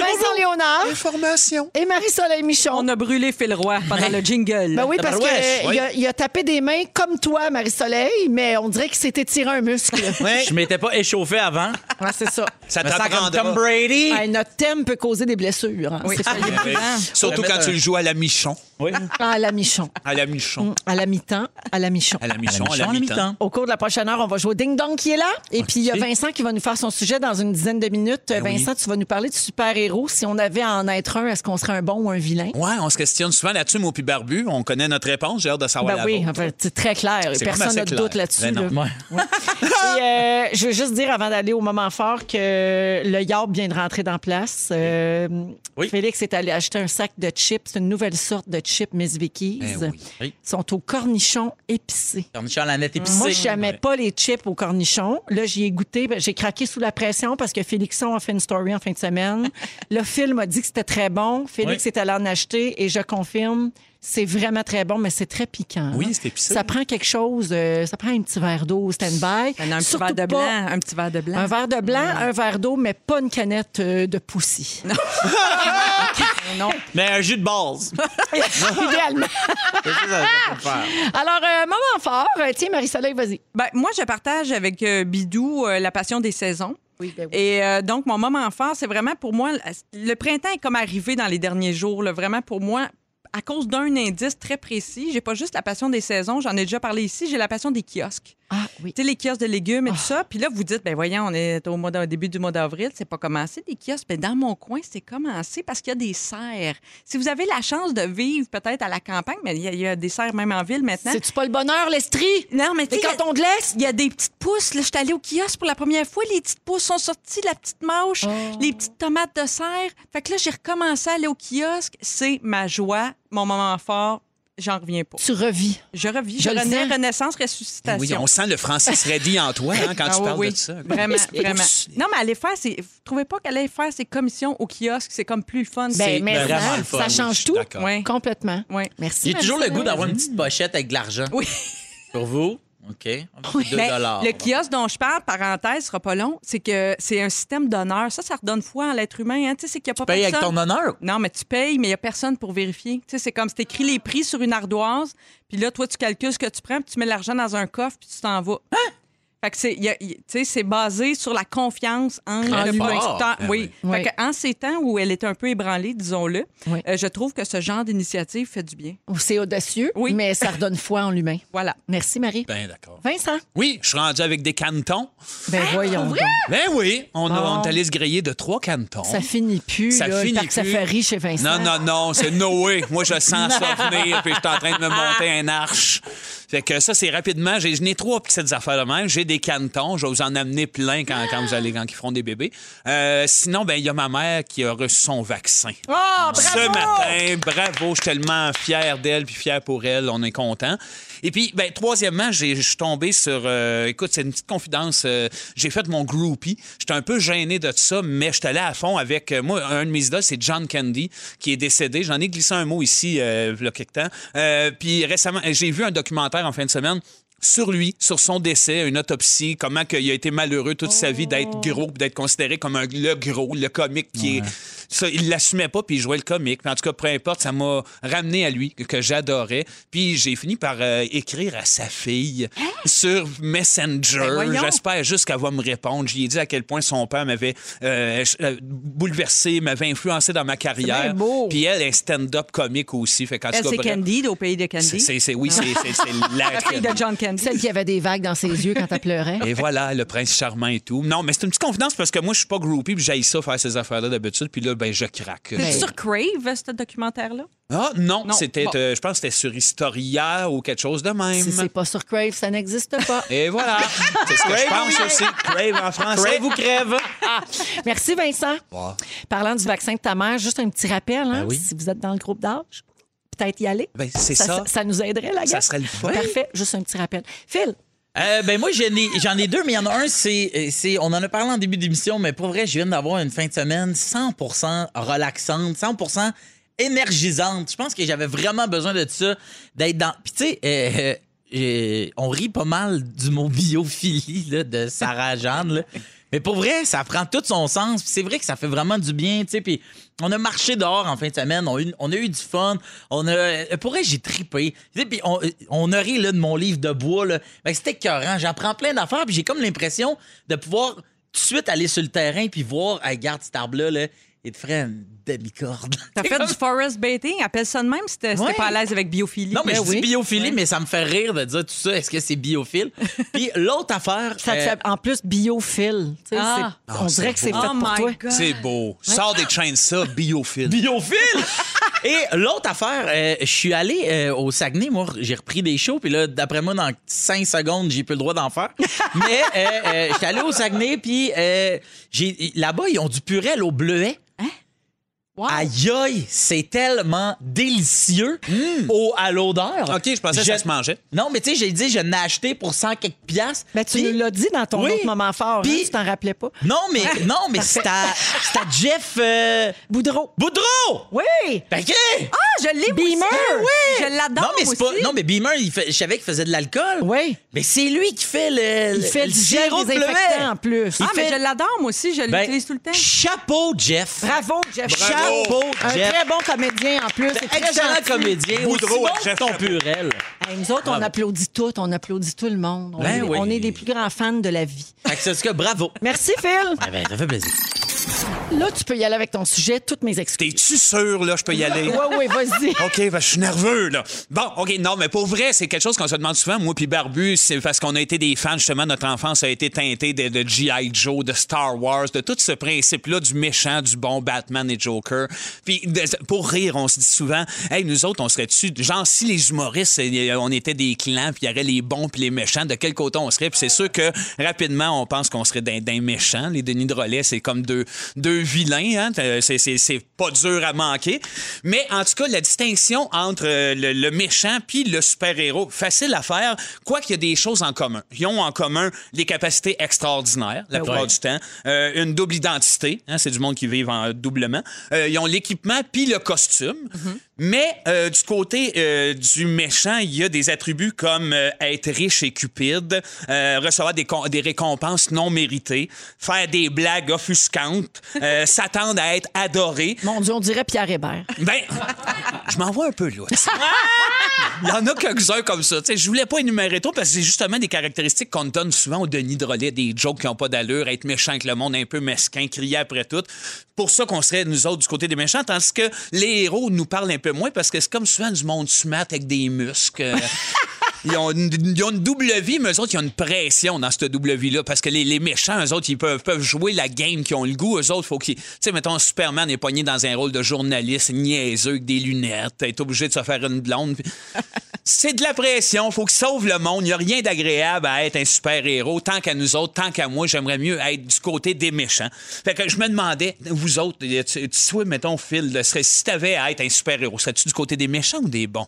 Vincent Léonard Information. et Marie-Soleil Michon. On a brûlé Phil Roy pendant le jingle. Ben oui, parce Tabarouette, qu'il a, il a tapé des mains comme toi, Marie-Soleil, mais on dirait qu'il s'était tiré un muscle. Ouais. Je m'étais pas échauffé avant. Ouais, c'est ça. Ça sens comme t'apprendra. Tom Brady? Hey, notre thème peut causer des blessures. hein. Oui. Surtout quand tu le joues à la michon. Oui. Ah, à la michon. À la michon. À la mi-temps, à la michon. À la michon, à la mi-temps. Au cours de la prochaine heure, on va jouer au Ding Dong qui est là. Et puis, il y a Vincent qui va nous faire son sujet dans une dizaine de minutes. Ben oui. Vincent, tu vas nous parler de super-héros. Si on avait à en être un, est-ce qu'on serait un bon ou un vilain? Ouais, on se questionne souvent là-dessus, moi puis Barbu. On connaît notre réponse. J'ai hâte de savoir Ben la oui, enfin, c'est très clair. Personne n'a de doute là-dessus. Ben là. Ouais. Euh, je veux juste dire avant d'aller au moment fort que le Yarb vient de rentrer dans place. Euh, Oui. Félix est allé acheter un sac de chips, C'est une nouvelle sorte de chips Miss Vicky's. Oui. Ils sont au cornichon épicé. Cornichon à la nette épicée. Moi, je n'aimais pas les chips au cornichon. Là, j'y ai goûté. Ben, J'ai craqué sous la pression parce que Félixon a fait une story en fin de semaine. Le film a dit que c'était très bon. Félix Oui. est allé en acheter et je confirme, c'est vraiment très bon, mais c'est très piquant. Oui, c'est épicé. Ça prend quelque chose, euh, ça prend un petit verre d'eau stand-by. Un petit Surtout verre de pas blanc. Un petit verre de blanc. Un verre de blanc, un verre d'eau, mais pas une canette euh, de poussi. Non. Mais un jus de base. Idéalement. Alors, euh, moment fort. Euh, Tiens, Marie-Soleil, vas-y. Ben, moi, je partage avec euh, Bidou euh, la passion des saisons. Oui, ben oui. Et euh, donc, mon moment fort, c'est vraiment pour moi, le printemps est comme arrivé dans les derniers jours. là. vraiment, pour moi, à cause d'un indice très précis, j'ai pas juste la passion des saisons, j'en ai déjà parlé ici, j'ai la passion des kiosques. Ah, oui. Tu sais, les kiosques de légumes et tout ça. Puis là, vous dites, ben voyons, on est au, mois au début du mois d'avril, c'est pas commencé, les kiosques. Ben dans mon coin, c'est commencé parce qu'il y a des serres. Si vous avez la chance de vivre peut-être à la campagne, mais il y, a- il y a des serres même en ville maintenant. C'est-tu pas le bonheur, l'estrie? Non, mais tu sais, cantons de l'Est? il y a des petites pousses. Là, je suis allée au kiosque pour la première fois. Les petites pousses sont sorties, la petite mâche, les petites tomates de serre. Fait que là, j'ai recommencé à aller au kiosque. C'est ma joie, mon moment fort. J'en reviens pas. Tu revis. Je revis. Je renais, sens. renaissance, ressuscitation. Oui, on sent le Francis Reddy en toi hein, quand Ah tu oui, parles oui. de ça. Vraiment, vraiment. Non, mais aller faire, c'est. Vous trouvez pas qu'aller faire ses commissions au kiosque, c'est comme plus le fun? Ben, c'est mais vraiment ça, le fun, ça oui, change tout. Complètement. Ouais. Merci. J'ai toujours le goût d'avoir une petite pochette avec de l'argent. Oui. Pour vous? OK. Oui. 2 dollars. le kiosque dont je parle, parenthèse, sera pas long, c'est que c'est un système d'honneur. Ça, ça redonne foi en l'être humain. Hein? Tu sais, c'est qu'il y a pas Paye avec personne. ton honneur. Non, mais tu payes, mais il n'y a personne pour vérifier. Tu sais, c'est comme si tu écris les prix sur une ardoise, puis là, toi, tu calcules ce que tu prends, puis tu mets l'argent dans un coffre, puis tu t'en vas. Hein? Fait que c'est, il y a- il- tu sais, c'est basé sur la confiance entre Très le fort. producteur. Ben oui. oui. Fait que en ces temps où elle est un peu ébranlée, disons-le, Oui. euh, je trouve que ce genre d'initiative fait du bien. C'est audacieux, Oui. mais ça redonne foi en l'humain. Voilà. Merci, Marie. Ben d'accord. Vincent? Oui, je suis rendu avec des cantons. Ben voyons donc. Ben oui, on, a- on est allé se griller de trois cantons. Ça finit plus. Ça là, le finit parc plus. safari chez Vincent. Non, non, non, c'est Noé. Moi, je sens ça venir, puis je suis en train de me monter un arche. Fait que ça, c'est rapidement. J'ai, je n'ai trois petites affaires de même. J'ai des cantons. Je vais vous en amener plein quand, quand vous allez, quand ils feront des bébés. Euh, sinon, ben, il y a ma mère qui a reçu son vaccin. Oh, bravo! Ce matin, bravo, je suis tellement fier d'elle puis fier pour elle, on est content. Et puis, ben, troisièmement, je suis tombé sur, euh, écoute, c'est une petite confidence, euh, j'ai fait mon groupie. J'étais un peu gêné de ça, mais je suis allé à fond avec, moi, un de mes idoles, c'est John Candy, qui est décédé. J'en ai glissé un mot ici, il y a quelque temps. Puis récemment, j'ai vu un documentaire en fin de semaine sur lui, sur son décès, une autopsie, comment qu'il a été malheureux toute sa vie d'être gros, puis d'être considéré comme un, le gros, le comique qui est... Ça, il l'assumait pas, puis il jouait le comique. Mais en tout cas, peu importe, ça m'a ramené à lui, que, que j'adorais. Puis j'ai fini par euh, écrire à sa fille sur Messenger. Ben. J'espère juste qu'elle va me répondre. J'y ai dit à quel point son père m'avait euh, euh, bouleversé, m'avait influencé dans ma bien carrière. beau. Puis elle est stand-up comique aussi. Fait Elle, cas, c'est Candy, au pays de c'est- Candy. c'est- oui, c'est la La fille de John Candy. Celle qui avait des vagues dans ses yeux quand elle pleurait. Et voilà, le prince charmant et tout. Non, mais c'est une petite confidence parce que moi, je suis pas groupie, puis j'aille ça faire ces affaires-là d'habitude, puis là, ben, je craque. C'est sur Crave, ce documentaire-là? Ah, non, Non, c'était, bon. euh, je pense que c'était sur Historia ou quelque chose de même. Si c'est pas sur Crave, ça n'existe pas. Et voilà, c'est ce que je pense aussi. Crave en français. Crave ou crève? Merci, Vincent. Parlant du vaccin de ta mère, juste un petit rappel, hein, Ben oui. si vous êtes dans le groupe d'âge, peut-être y aller. Ben, c'est ça. ça. nous aiderait, la Ça gars. serait le fun. Parfait, juste un petit rappel. Phil, Euh, ben moi j'en ai, j'en ai deux, mais il y en a un, c'est, c'est, on en a parlé en début d'émission, mais pour vrai, je viens d'avoir une fin de semaine 100% relaxante, 100% énergisante. Je pense que j'avais vraiment besoin de ça, d'être dans. Puis tu sais, euh, euh, on rit pas mal du mot biophilie là, de Sarah Jeanne. Mais pour vrai, ça prend tout son sens. C'est vrai que ça fait vraiment du bien, tu sais. Puis on a marché dehors en fin de semaine, on a eu, on a eu du fun. On a, euh, pour vrai, j'ai tripé. Puis on, on a ri là, de mon livre de bois. Là. Ben, c'était écœurant. J'apprends plein d'affaires. Puis j'ai comme l'impression de pouvoir tout de suite aller sur le terrain puis voir, hey, regarde cet arbre-là, là, te ferait une demi-corde. T'as fait du forest baiting, appelle ça de même si t'es Ouais. pas à l'aise avec biophilie. Non, mais Ben je oui. dis biophilie, mais ça me fait rire de dire tout ça. Est-ce que c'est biophile? Puis l'autre affaire. ça te euh, fait en plus biophile. Ah. on dirait que c'est fait Oh pour toi. C'est beau. Sors des chaînes ça, biophile. Biophile! Et l'autre affaire, euh, je suis allé euh, au Saguenay, moi, j'ai repris des shows, puis là, d'après moi, dans 5 secondes, j'ai plus le droit d'en faire. Mais euh, euh, j'étais allé au Saguenay, puis euh, j'ai- là-bas, ils ont du purée au bleuet. Wow. Aïe aïe, c'est tellement délicieux au, à l'odeur. OK, je pensais que ça se mangeait. Non, mais tu sais, j'ai dit, je l'ai acheté pour 100 quelques piastres. Ben, tu l'as dit dans ton Oui. autre moment fort. hein, Puis- tu t'en rappelais pas. Non, mais, non, mais c'est à, c'est à Jeff euh, Boudreau. Boudreau! Oui! Ben, OK! Ah, je l'ai Beamer. aussi. Oui. Je l'adore Non, mais c'est pas. aussi. Non, mais Beamer, il fait- je savais qu'il faisait de l'alcool. Oui. Mais c'est lui qui fait le. Il fait le gel en plus. Ah, mais je l'adore moi aussi, je Ben, l'utilise tout le temps. Chapeau, Jeff. Bravo, Jeff. Un Jeff. très bon comédien en plus. C'est Excellent gentil. comédien. Boudreau Aussi bon ton purel. Hey, nous autres, on applaudit tout, on applaudit tout le monde. On, Ben est, oui. on est les plus grands fans de la vie. Fait que c'est ce que bravo. Merci, Phil. Ah ben, ça fait plaisir. Là, tu peux y aller avec ton sujet, toutes mes excuses. T'es-tu sûr, là, je peux y aller? Oui, oui, vas-y. OK, ben, je suis nerveux, là. Bon, OK, non, mais pour vrai, c'est quelque chose qu'on se demande souvent. Moi puis Barbu, c'est parce qu'on a été des fans, justement, notre enfance a été teintée de, de G.I. Joe, de Star Wars, de tout ce principe-là du méchant, du bon Batman et Joker. Puis, pour rire, on se dit souvent, hey, nous autres, on serait-tu, genre, si les humoristes, on était des clans, puis il y aurait les bons puis les méchants, de quel côté on serait? Puis c'est sûr que, rapidement, on pense qu'on serait d'un d'un méchant. Les Denis de Relais, c'est comme deux, deux vilains, hein? Euh, C'est- pas dur à manquer. Mais en tout cas, la distinction entre euh, le, le méchant puis le super-héros, facile à faire, quoiqu'il y a des choses en commun. Ils ont en commun des capacités extraordinaires, la plupart ouais. du temps, euh, une double identité, hein, c'est du monde qui vit en doublement. Euh, ils ont l'équipement puis le costume. Mais euh, du côté euh, du méchant, il y a des attributs comme euh, être riche et cupide, recevoir des, récompenses non méritées, faire des blagues offusquantes, euh, s'attendre à être adoré. Mon Dieu, on dirait Pierre Hébert. Ben, je m'en vois un peu là. Il y en a quelques-uns comme ça. Sais, je voulais pas énumérer trop parce que c'est justement des caractéristiques qu'on donne souvent au Denis de Relais, des jokes qui n'ont pas d'allure, être méchant avec le monde, un peu mesquin, crier après tout. Pour ça qu'on serait, nous autres, du côté des méchants, tandis que les héros nous parlent un peu moins parce que c'est comme souvent du monde smart avec des muscles. Ils ont, une, ils ont une double vie, mais eux autres, ils ont une pression dans cette double vie-là. Parce que les, les méchants, eux autres, ils peuvent, peuvent jouer la game qu'ils ont le goût. Eux autres, faut qu'ils. Tu sais, mettons, Superman est pogné dans un rôle de journaliste niaiseux avec des lunettes. est obligé de se faire une blonde. C'est de la pression. Faut qu'il sauve le monde. Il n'y a rien d'agréable à être un super-héros. Tant qu'à nous autres, tant qu'à moi, j'aimerais mieux être du côté des méchants. Fait que je me demandais, vous autres, tu, tu mettons, Phil, si t'avais à être un super-héros, serais-tu du côté des méchants ou des bons?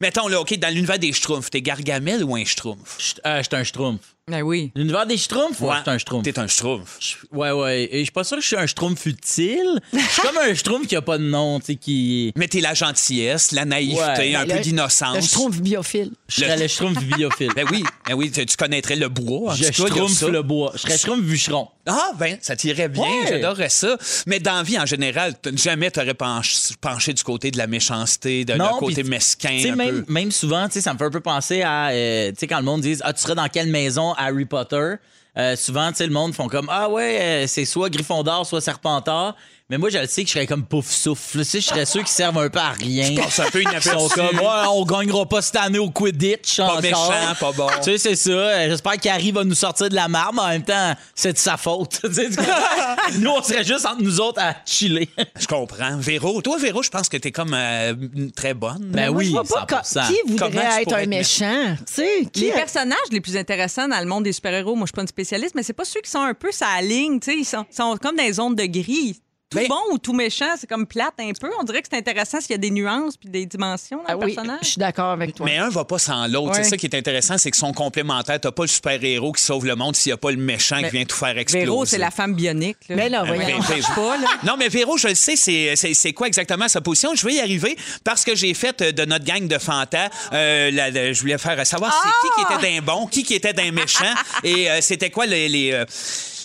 Mettons, là, OK, dans l'univers des Schtroumpfs, t'es Gargamel ou un Schtroumpf? Je euh, un schtroumpf. Ben oui. L'univers des schtroumpfs? Ouais, c'est un schtroumpf. T'es un Schtroumpf. Je- Ouais, ouais. Et je suis pas sûr que je suis un schtroumpf utile. Je suis comme un schtroumpf qui a pas de nom, tu sais, qui. Mais t'es la gentillesse, la naïveté, Ouais. un Ben, peu le- d'innocence. Je trouve biophile. Je serais le schtroumpf biophile. Ben oui, ben oui, tu, tu connaîtrais le bois. en Je tout cas, il y a schtroumpf ça. le bois. Je serais schtroumpf bûcheron. Ah, ben, ça t'irait bien, Ouais. j'adorerais ça. Mais dans la vie, en général, t- jamais t'aurais penché, penché du côté de la méchanceté, de, le côté puis, mesquin. tu sais, un même, peu. même souvent, tu sais, ça me fait un peu penser à, euh, tu sais, quand le monde dit, ah, tu serais dans quelle maison Harry Potter? Euh, souvent, tu le monde font comme, ah ouais, euh, c'est soit Gryffondor, soit Serpentard. Mais moi, je le sais que je serais comme pouf souffle. Tu sais, je serais sûr qu'ils servent un peu à rien. C'est un peu Ils sont inaperçu. comme, ouais, on gagnera pas cette année au Quidditch. Pas encore. méchant, pas bon. Tu sais, c'est ça. Euh, J'espère qu'Harry va nous sortir de la marde, mais en même temps, c'est de sa faute. Tu sais, tu- nous, on serait juste entre nous autres à chiller. Je comprends. Véro, toi, Véro, je pense que t'es comme euh, très bonne. Ben Moi, oui, je vois pas 100%. co- qui voudrait être un être méchant. Tu sais, qui Les a- personnages les plus intéressants dans le monde des super-héros, moi, je suis pas une spécialistes, mais c'est pas ceux qui sont un peu sa ligne, tu sais, ils sont, sont comme dans les zones de gris. Tout Mais- bon ou tout méchant, c'est comme plate un peu. On dirait que c'est intéressant s'il y a des nuances puis des dimensions dans Ah le oui, personnage. je suis d'accord avec toi. Mais un va pas sans l'autre. C'est ça qui est intéressant, c'est qu'ils sont complémentaires. T'as pas le super-héros qui sauve le monde s'il n'y a pas le méchant qui vient tout faire exploser. Véro, c'est la femme bionique. Là. Mais là, voyons. ben, ben, pas, là. Non, mais Véro, je le sais, c'est- quoi exactement sa position? Je vais y arriver parce que j'ai fait euh, de notre gang de Fanta, euh, la- la- je voulais faire savoir c'est qui qui était d'un bon, qui qui était d'un méchant et euh, c'était quoi les, les, euh,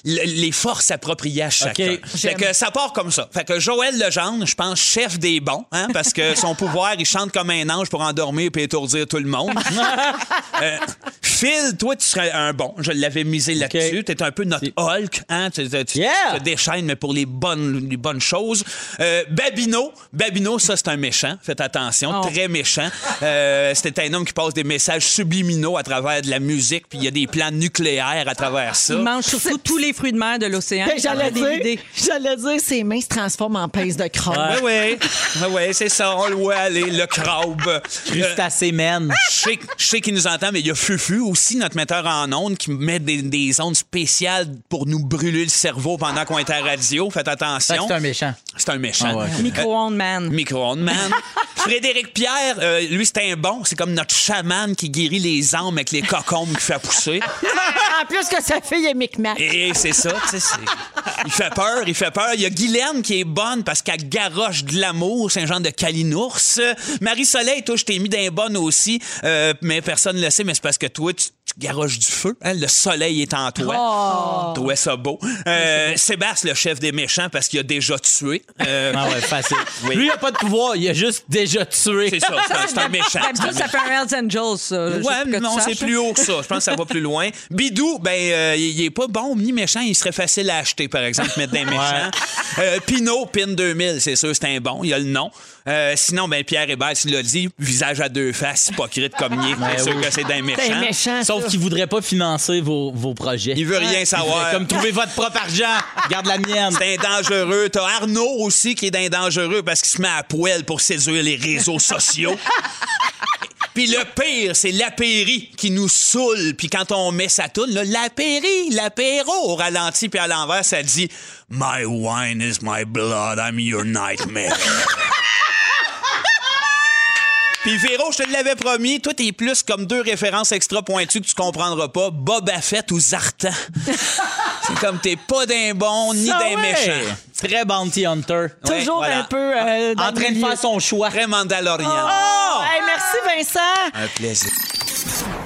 les- forces appropriées à chacun. Fait que ça part comme ça. Fait que Joël Legendre, je pense, chef des bons, hein, parce que son pouvoir, il chante comme un ange pour endormir et étourdir tout le monde. Euh, Phil, toi, tu serais un bon. Je l'avais misé là-dessus. OK. T'es un peu notre Hulk, hein? Tu, tu- tu Yeah! te déchaînes, mais pour les bonnes, les bonnes choses. Euh, Babino, Babino, ça, c'est un méchant. Faites attention, Oh. très méchant. Euh, C'était un homme qui passe des messages subliminaux à travers de la musique, puis il y a des plans nucléaires à travers ça. Il mange surtout tous les fruits de mer de l'océan. Ben, J'allais dire, j'allais dire, ses mains se transforment en pince de crabe. Oui, oui, oui, c'est ça, on le voit aller, le crabe. Euh, Crustacé man. Je sais, je sais qu'il nous entend, mais il y a Fufu aussi, notre metteur en ondes, qui met des, des ondes spéciales pour nous brûler le cerveau pendant qu'on est à la radio. Faites attention. C'est un méchant. C'est un méchant. Ah ouais. Micro-ondes man. Micro-ondes, man. Frédéric Pierre, euh, lui, c'est un bon. C'est comme notre chaman qui guérit les âmes avec les cocombes qu'il fait pousser. en plus que sa fille est Micmac. Et c'est ça, tu sais. Il fait peur, il fait peur. Il y a Guylaine qui est bonne parce qu'elle garoche de l'amour, c'est un genre de calinours. Marie-Soleil, toi, je t'ai mis d'un bonne aussi, euh, mais personne ne le sait, mais c'est parce que toi, tu, tu garoches du feu. hein, Le soleil est en toi. Trouvais ça beau. Euh, Sébastien, le chef des méchants, parce qu'il a déjà tué. Euh, Ah ouais, facile. Oui. Lui, il a pas de pouvoir, il a juste déjà tué. c'est ça, c'est un- c'est un méchant. D'habitude, ça fait un Hells Angels, ça. juste Ouais, non, c'est plus haut que ça. Je pense que ça va plus loin. Bidou, ben, euh, il il est pas bon ni méchant. Il serait facile à acheter, par exemple, mettre des méchants. Euh, Pinot, Pin 2000, c'est sûr, c'est un bon. Il a le nom. Euh, sinon, ben, Pierre Hébert, tu l'as dit, visage à deux faces, hypocrite comme il est. C'est sûr oui. que c'est d'un C'est méchant. méchant, Sauf qu'il voudrait pas financer vos, vos projets. Il veut rien savoir. voudrait comme trouver votre propre argent. Garde la mienne. C'est un dangereux. T'as Arnaud aussi qui est d'un dangereux parce qu'il se met à poêle pour séduire les réseaux sociaux. Puis le pire, c'est l'apéri qui nous saoule. Puis quand on met sa toune, là, l'apéri, l'apéro au ralenti puis à l'envers, ça dit My wine is my blood, I'm your nightmare. Puis Véro, je te l'avais promis, toi t'es plus comme deux références extra pointues que tu comprendras pas, Boba Fett ou Zartan. c'est comme t'es pas d'un bon ni d'un méchant. Très bounty hunter. Ouais, Toujours voilà. un peu. euh, dans En le train de milieu. faire son choix. Très Mandalorian. Oh! Hey, merci, Vincent. Un plaisir.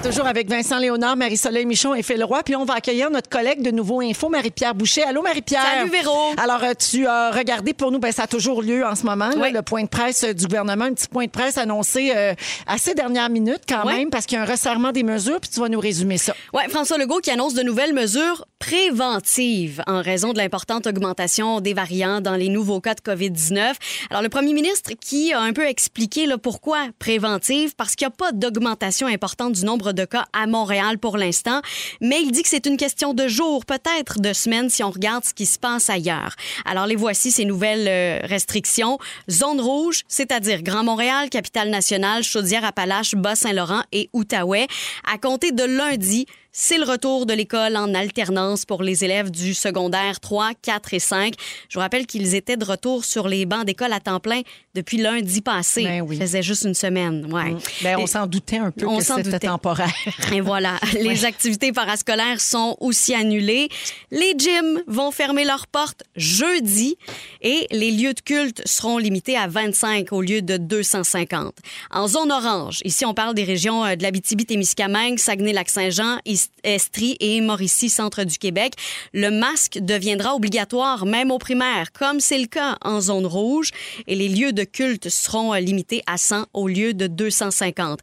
Toujours avec Vincent Léonard, Marie-Soleil Michon et Phil Roy. Puis on va accueillir notre collègue de Nouveau Info, Marie-Pierre Boucher. Allô, Marie-Pierre. Salut, Véro. Alors, euh, tu as regardé pour nous, ben, ça a toujours lieu en ce moment, là, le point de presse euh, du gouvernement, un petit point de presse annoncé euh, à ces dernières minutes quand Oui. même, parce qu'il y a un resserrement des mesures, puis tu vas nous résumer ça. Oui, François Legault qui annonce de nouvelles mesures préventives en raison de l'importante augmentation des variants dans les nouveaux cas de COVID-19. Alors, le premier ministre qui a un peu expliqué là, pourquoi préventive, parce qu'il n'y a pas d'augmentation importante du nombre de cas à Montréal pour l'instant, mais il dit que c'est une question de jours, peut-être de semaines, si on regarde ce qui se passe ailleurs. Alors, les voici, ces nouvelles euh, restrictions. Zone rouge, c'est-à-dire Grand Montréal, Capitale-Nationale, Chaudière-Appalaches, Bas-Saint-Laurent et Outaouais. À compter de lundi, c'est le retour de l'école en alternance pour les élèves du secondaire 3, 4 et 5. Je vous rappelle qu'ils étaient de retour sur les bancs d'école à temps plein depuis lundi passé. Ben oui. Ça faisait juste une semaine. Ouais. Ben, on Et- s'en doutait un peu On que s'en c'était doutait. temporaire. et voilà, les activités parascolaires sont aussi annulées. Les gyms vont fermer leurs portes jeudi et les lieux de culte seront limités à 25 au lieu de 250. En zone orange, ici on parle des régions euh, de l'Abitibi-Témiscamingue, Saguenay-Lac-Saint-Jean, Estrie et Mauricie, centre du Québec. Le masque deviendra obligatoire même aux primaires, comme c'est le cas en zone rouge, et les lieux de culte seront euh, limités à 100 au lieu de 250.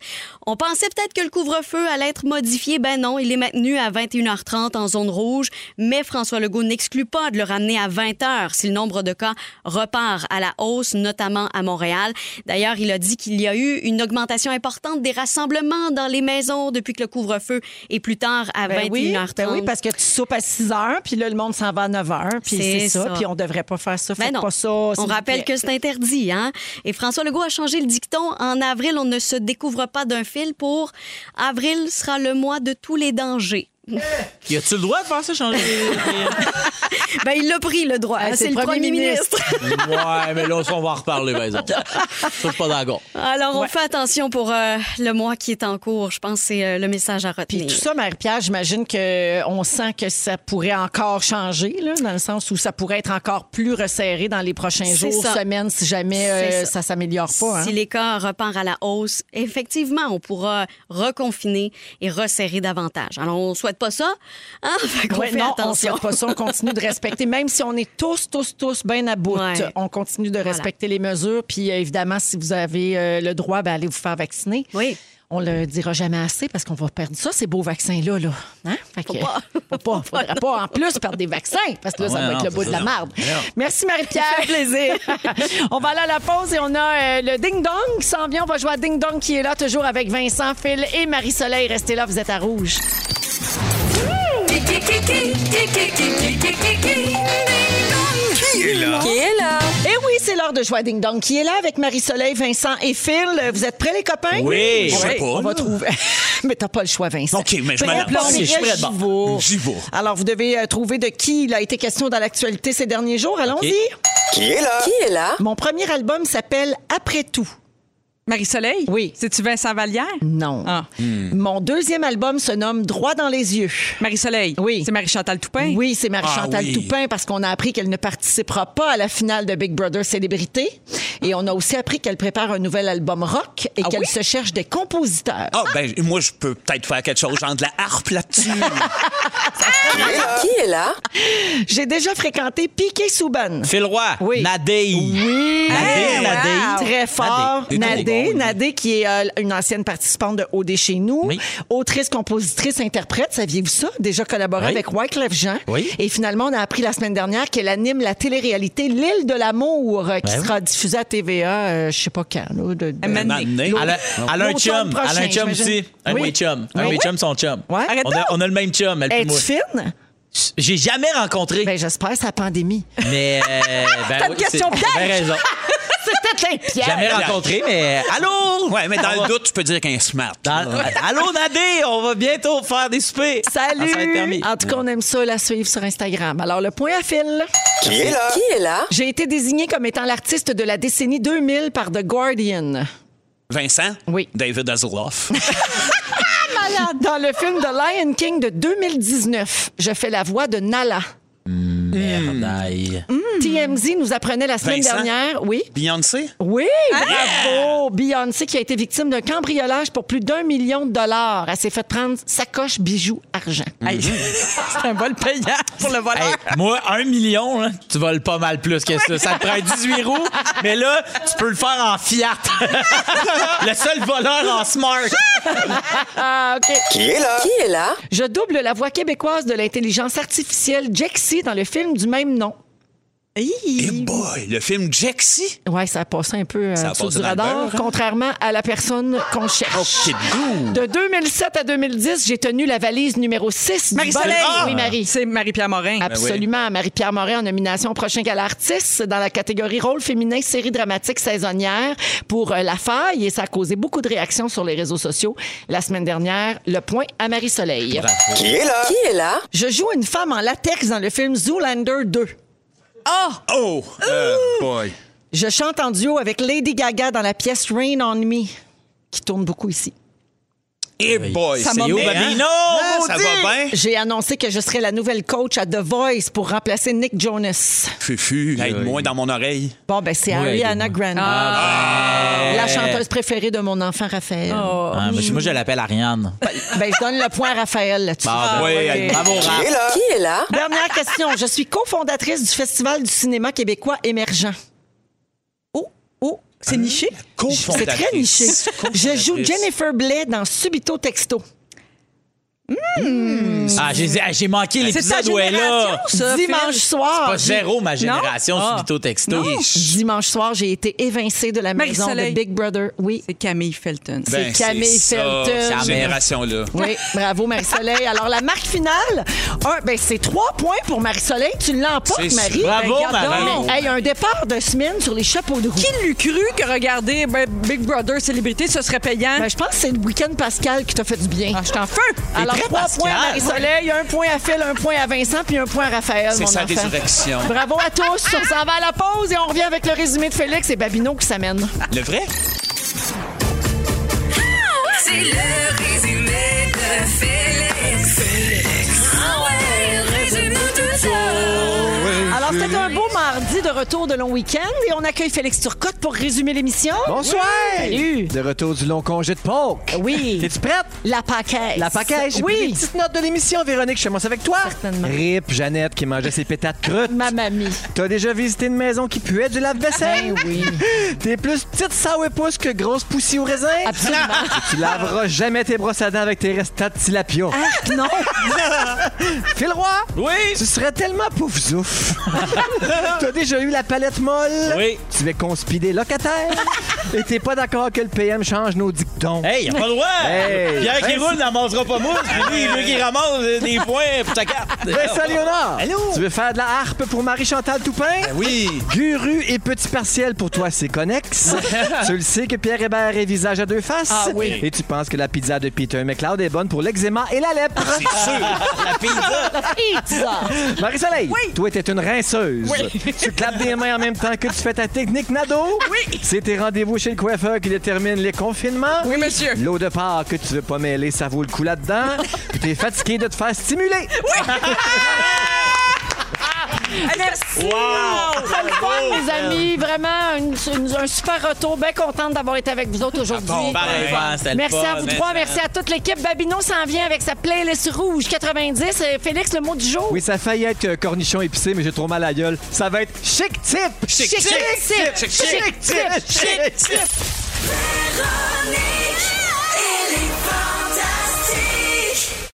On pensait peut-être que le couvre-feu allait être modifié. Ben non, il est maintenu à 21h30 en zone rouge, mais François Legault n'exclut pas de le ramener à 20h si le nombre de cas repart à la hausse, notamment à Montréal. D'ailleurs, il a dit qu'il y a eu une augmentation importante des rassemblements dans les maisons depuis que le couvre-feu est plus tard à Ben 21h30. oui, ben oui, parce que tu soupes à 6 heures, puis là, le monde s'en va à 9 heures, puis C'est ça, ça. puis on devrait pas faire ça. Ben Faites non. pas ça. On rappelle que c'est interdit, hein? Et François Legault a changé le dicton. En avril, on ne se découvre pas d'un fil pour avril sera le mois de tous les dangers. Y a-tu le droit de faire ça, changer Ben, il l'a pris, le droit. Ah, c'est le premier ministre. Ouais, mais là, on va en reparler, par exemple. Ça, je suis pas d'accord. Alors, on fait attention pour euh, le mois qui est en cours. Je pense que c'est euh, le message à Puis retenir. tout ça, Marie-Pierre, j'imagine qu'on sent que ça pourrait encore changer, là, dans le sens où ça pourrait être encore plus resserré dans les prochains C'est jours, ça. semaines, si jamais euh, ça. ça s'améliore pas. hein. Si les cas repart à la hausse, effectivement, on pourra reconfiner et resserrer davantage. Alors, on souhaite pas ça. Hein? Fait qu'on Ouais, fait non, on attention. souhaite pas ça. On continue de respecter, même si on est tous, tous, tous bien à bout. Ouais. On continue de respecter les mesures. Puis euh, évidemment, si vous avez euh, le droit, ben, allez vous faire vacciner. Oui. On le dira jamais assez parce qu'on va perdre ça, ces beaux vaccins-là. Là. Hein? Fait que, pas. Faut pas. Faudrait pas en plus perdre des vaccins parce que là, Ah ça va être le bout de la marde. Merci Marie-Pierre. plaisir. on va aller à la pause et on a euh, le Ding Dong qui s'en vient. On va jouer à Ding Dong qui est là, toujours avec Vincent, Phil et Marie-Soleil. Restez là, vous êtes à rouge. Qui est là? Et Eh oui, c'est l'heure de jouer à Ding Dong qui est là avec Marie-Soleil, Vincent et Phil? Vous êtes prêts, les copains? Oui. Je sais pas, On va là. trouver. mais t'as pas le choix, Vincent. OK, mais je Ok, je suis prêt de j'y vais. Alors, vous devez euh, trouver de qui il a été question dans l'actualité ces derniers jours. Allons-y. Qui est là? Mon premier album s'appelle Après tout. Marie-Soleil? Oui. C'est-tu Vincent Vallière? Non. Ah. Mon deuxième album se nomme Droit dans les yeux. Marie-Soleil? Oui. C'est Marie-Chantal Toupin? Oui, c'est Marie-Chantal Ah oui. Toupin parce qu'on a appris qu'elle ne participera pas à la finale de Big Brother Célébrité. Et on a aussi appris qu'elle prépare un nouvel album rock et Ah qu'elle oui? se cherche des compositeurs. Ah, ben, moi, je peux peut-être faire quelque chose, genre de la harpe là-dessus. Qui est là? J'ai déjà fréquenté Piquet Souban. Phil Roy. Oui. Nadé. Oui, wow. Nadé. Très fort. Nadé. Qui est euh, une ancienne participante de OD chez nous. Oui. Autrice, compositrice, interprète. Saviez-vous ça? Déjà collaboré Oui. avec Wyclef Jean. Oui. Et finalement, on a appris la semaine dernière qu'elle anime la télé-réalité L'île de l'amour, euh, qui Ben oui. sera diffusée à TVA, euh, je sais pas quand. là, de- de- Elle a, un chum. Elle a un chum aussi. Un Oui. chum. Un Oui. oui chum, son chum. Ouais. Arrête On a, on a le même chum, elle moi. fine? J'ai jamais rencontré. Ben, j'espère, c'est la pandémie. mais. euh, ben T'as une oui, question piège. raison. Jamais rencontré, mais. Allô? Ouais, mais dans le doute, tu peux dire qu'un smart. Dans- Allô, Nadé? On va bientôt faire des soupers. Ah, ça va être Salut! permis. En tout cas, on aime ça la suivre sur Instagram. Alors, le point à fil. Qui est là? Qui est là? J'ai été désignée comme étant l'artiste de la décennie 2000 par The Guardian. Vincent? Oui. David Hasselhoff. Dans le film The Lion King de 2019, je fais la voix de Nala. Merde, aïe. TMZ nous apprenait la semaine Vincent? dernière. Oui. Beyoncé? Oui, bravo! Beyoncé qui a été victime d'un cambriolage pour plus d'un million de dollars. Elle s'est fait prendre sacoche, bijoux, argent. Hey, c'est un vol payant pour le voleur. Hey, moi, un million, là, tu voles pas mal plus que ça. Ça te prend 18 roues, mais là, tu peux le faire en Fiat. le seul voleur en Smart. Ah, OK. Qui est là? Qui est là? Je double la voix québécoise de l'intelligence artificielle Jexy dans le film du même nom. Eh boy, le film Jexy? Ouais, ça a passé un peu euh, Ça sous du radar, beurre, hein? contrairement à la personne qu'on cherche. Oh. De 2007 à 2010, j'ai tenu la valise numéro 6 du Marie-Soleil. bol- Oui, Marie. C'est Marie-Pierre Morin. Absolument. Marie-Pierre Morin en nomination au prochain gala artiste dans la catégorie rôle féminin série dramatique saisonnière pour euh, La Faille et ça a causé beaucoup de réactions sur les réseaux sociaux. La semaine dernière, le point à Marie-Soleil. Qui est là? Qui est là? Je joue une femme en latex dans le film Zoolander 2. Oh! euh, boy. Je chante en duo avec Lady Gaga dans la pièce Rain on Me, qui tourne beaucoup ici. Eh boy, Ça c'est m'a Yo, Babino, Ah, ça va bien? J'ai annoncé que je serais la nouvelle coach à The Voice pour remplacer Nick Jonas. Fufu, aide-moi dans mon oreille. Bon, ben c'est Oui, Ariana. Grande. La chanteuse préférée de mon enfant Raphaël. Ah, moi, je- moi, je l'appelle Ariane. Ben, je donne le point à Raphaël là-dessus. Ah, ben, oui, Bravo, Qui est là? Qui est là? Dernière question. Je suis cofondatrice du Festival du cinéma québécois émergent. Oh, oh, c'est niché. C'est très niché. Je joue Jennifer Blais dans Subito Texto. Ah, j'ai j'ai manqué l'épisode où elle est là. ça, Dimanche soir. Pas j'ai- zéro ma génération, Ah. subito texto. Dimanche soir, j'ai été évincée de la maison de. Big Brother. Oui. C'est Camille Felton. Ben, c'est Camille ça, Felton. Cette génération-là. Oui, bravo Marie-Soleil. Alors, la marque finale, un, ben, c'est trois points pour Marie-Soleil. Tu l'emportes, C'est Marie. sûr. Bravo, Ben, Marie. Hey, un départ de semaine sur les chapeaux de roue. Qui l'eût cru que regarder ben, Big Brother Célébrité, ce serait payant? Ben, je pense que c'est le week-end Pascal qui t'a fait du bien. Ah, je suis en feu! Alors, Très trois Pascal. points à Marie-Soleil, un point à Phil, un point à Vincent, puis un point à Raphaël, C'est sa enfant. résurrection. Bravo à tous. On s'en va à la pause et on revient avec le résumé de Félix et Babino qui s'amène. Le vrai? C'est le résumé de retour de long week-end et on accueille Félix Turcotte pour résumer l'émission. Bonsoir! Salut! De retour du long congé de Pâques. Oui. T'es-tu prête? La paquette. La paquet, j'ai pris des Oui. petites notes de l'émission, Véronique. Je commence avec toi. Certainement. Rip, Jeannette qui mangeait ses pétates crutes. Ma mamie. T'as déjà visité une maison qui puait du lave-vaisselle? Ben oui. T'es plus petite sourpuss que grosse poussie au raisin? Absolument. Tu laveras jamais tes brosses à dents avec tes restants de tilapia. Ah, non. Phil Roy? Oui! Tu serais tellement pouf zouf. T'as déjà eu la palette molle? Oui. Tu es conspidé locataire? Et t'es pas d'accord que le PM change nos dictons? Hey, y a pas le droit! Hey. Pierre qui Ben, roule n'amassera pas mousse, puis lui, il veut qu'il ramasse des points pour ta carte. Vincent Léonard! Allô? Tu veux faire de la harpe pour Marie-Chantal Toupin? Oui. Guru et petit partiel pour toi, c'est connexe. tu le sais que Pierre Hébert est visage à deux faces. Ah oui. Et tu penses que la pizza de Peter McLeod est bonne pour l'eczéma et la lèpre. C'est sûr. La pizza. Pizza. Marie-Soleil, toi, t'es une rinceuse. Tu clapes des mains en même temps que tu fais ta technique Nado. Oui. C'est tes rendez-vous chez le coiffeur qui déterminent les confinements. Oui, monsieur. L'eau de part que tu veux pas mêler, ça vaut le coup là-dedans. Puis t'es fatigué de te faire stimuler. Merci. Wow! Très fun, mes amis. Vraiment, un super retour. Bien contente d'avoir été avec vous autres aujourd'hui. Ah, bon, ben, Merci à vous trois. Merci à toute l'équipe. Babino s'en vient avec sa playlist rouge 90. Euh, Félix, le mot du jour? Oui, ça a être euh, cornichon épicé, mais j'ai trop mal à gueule. Ça va être chic tip! Chic tip! Chic tip! Chic tip! Chic tip! Véronique, elle est fantastique.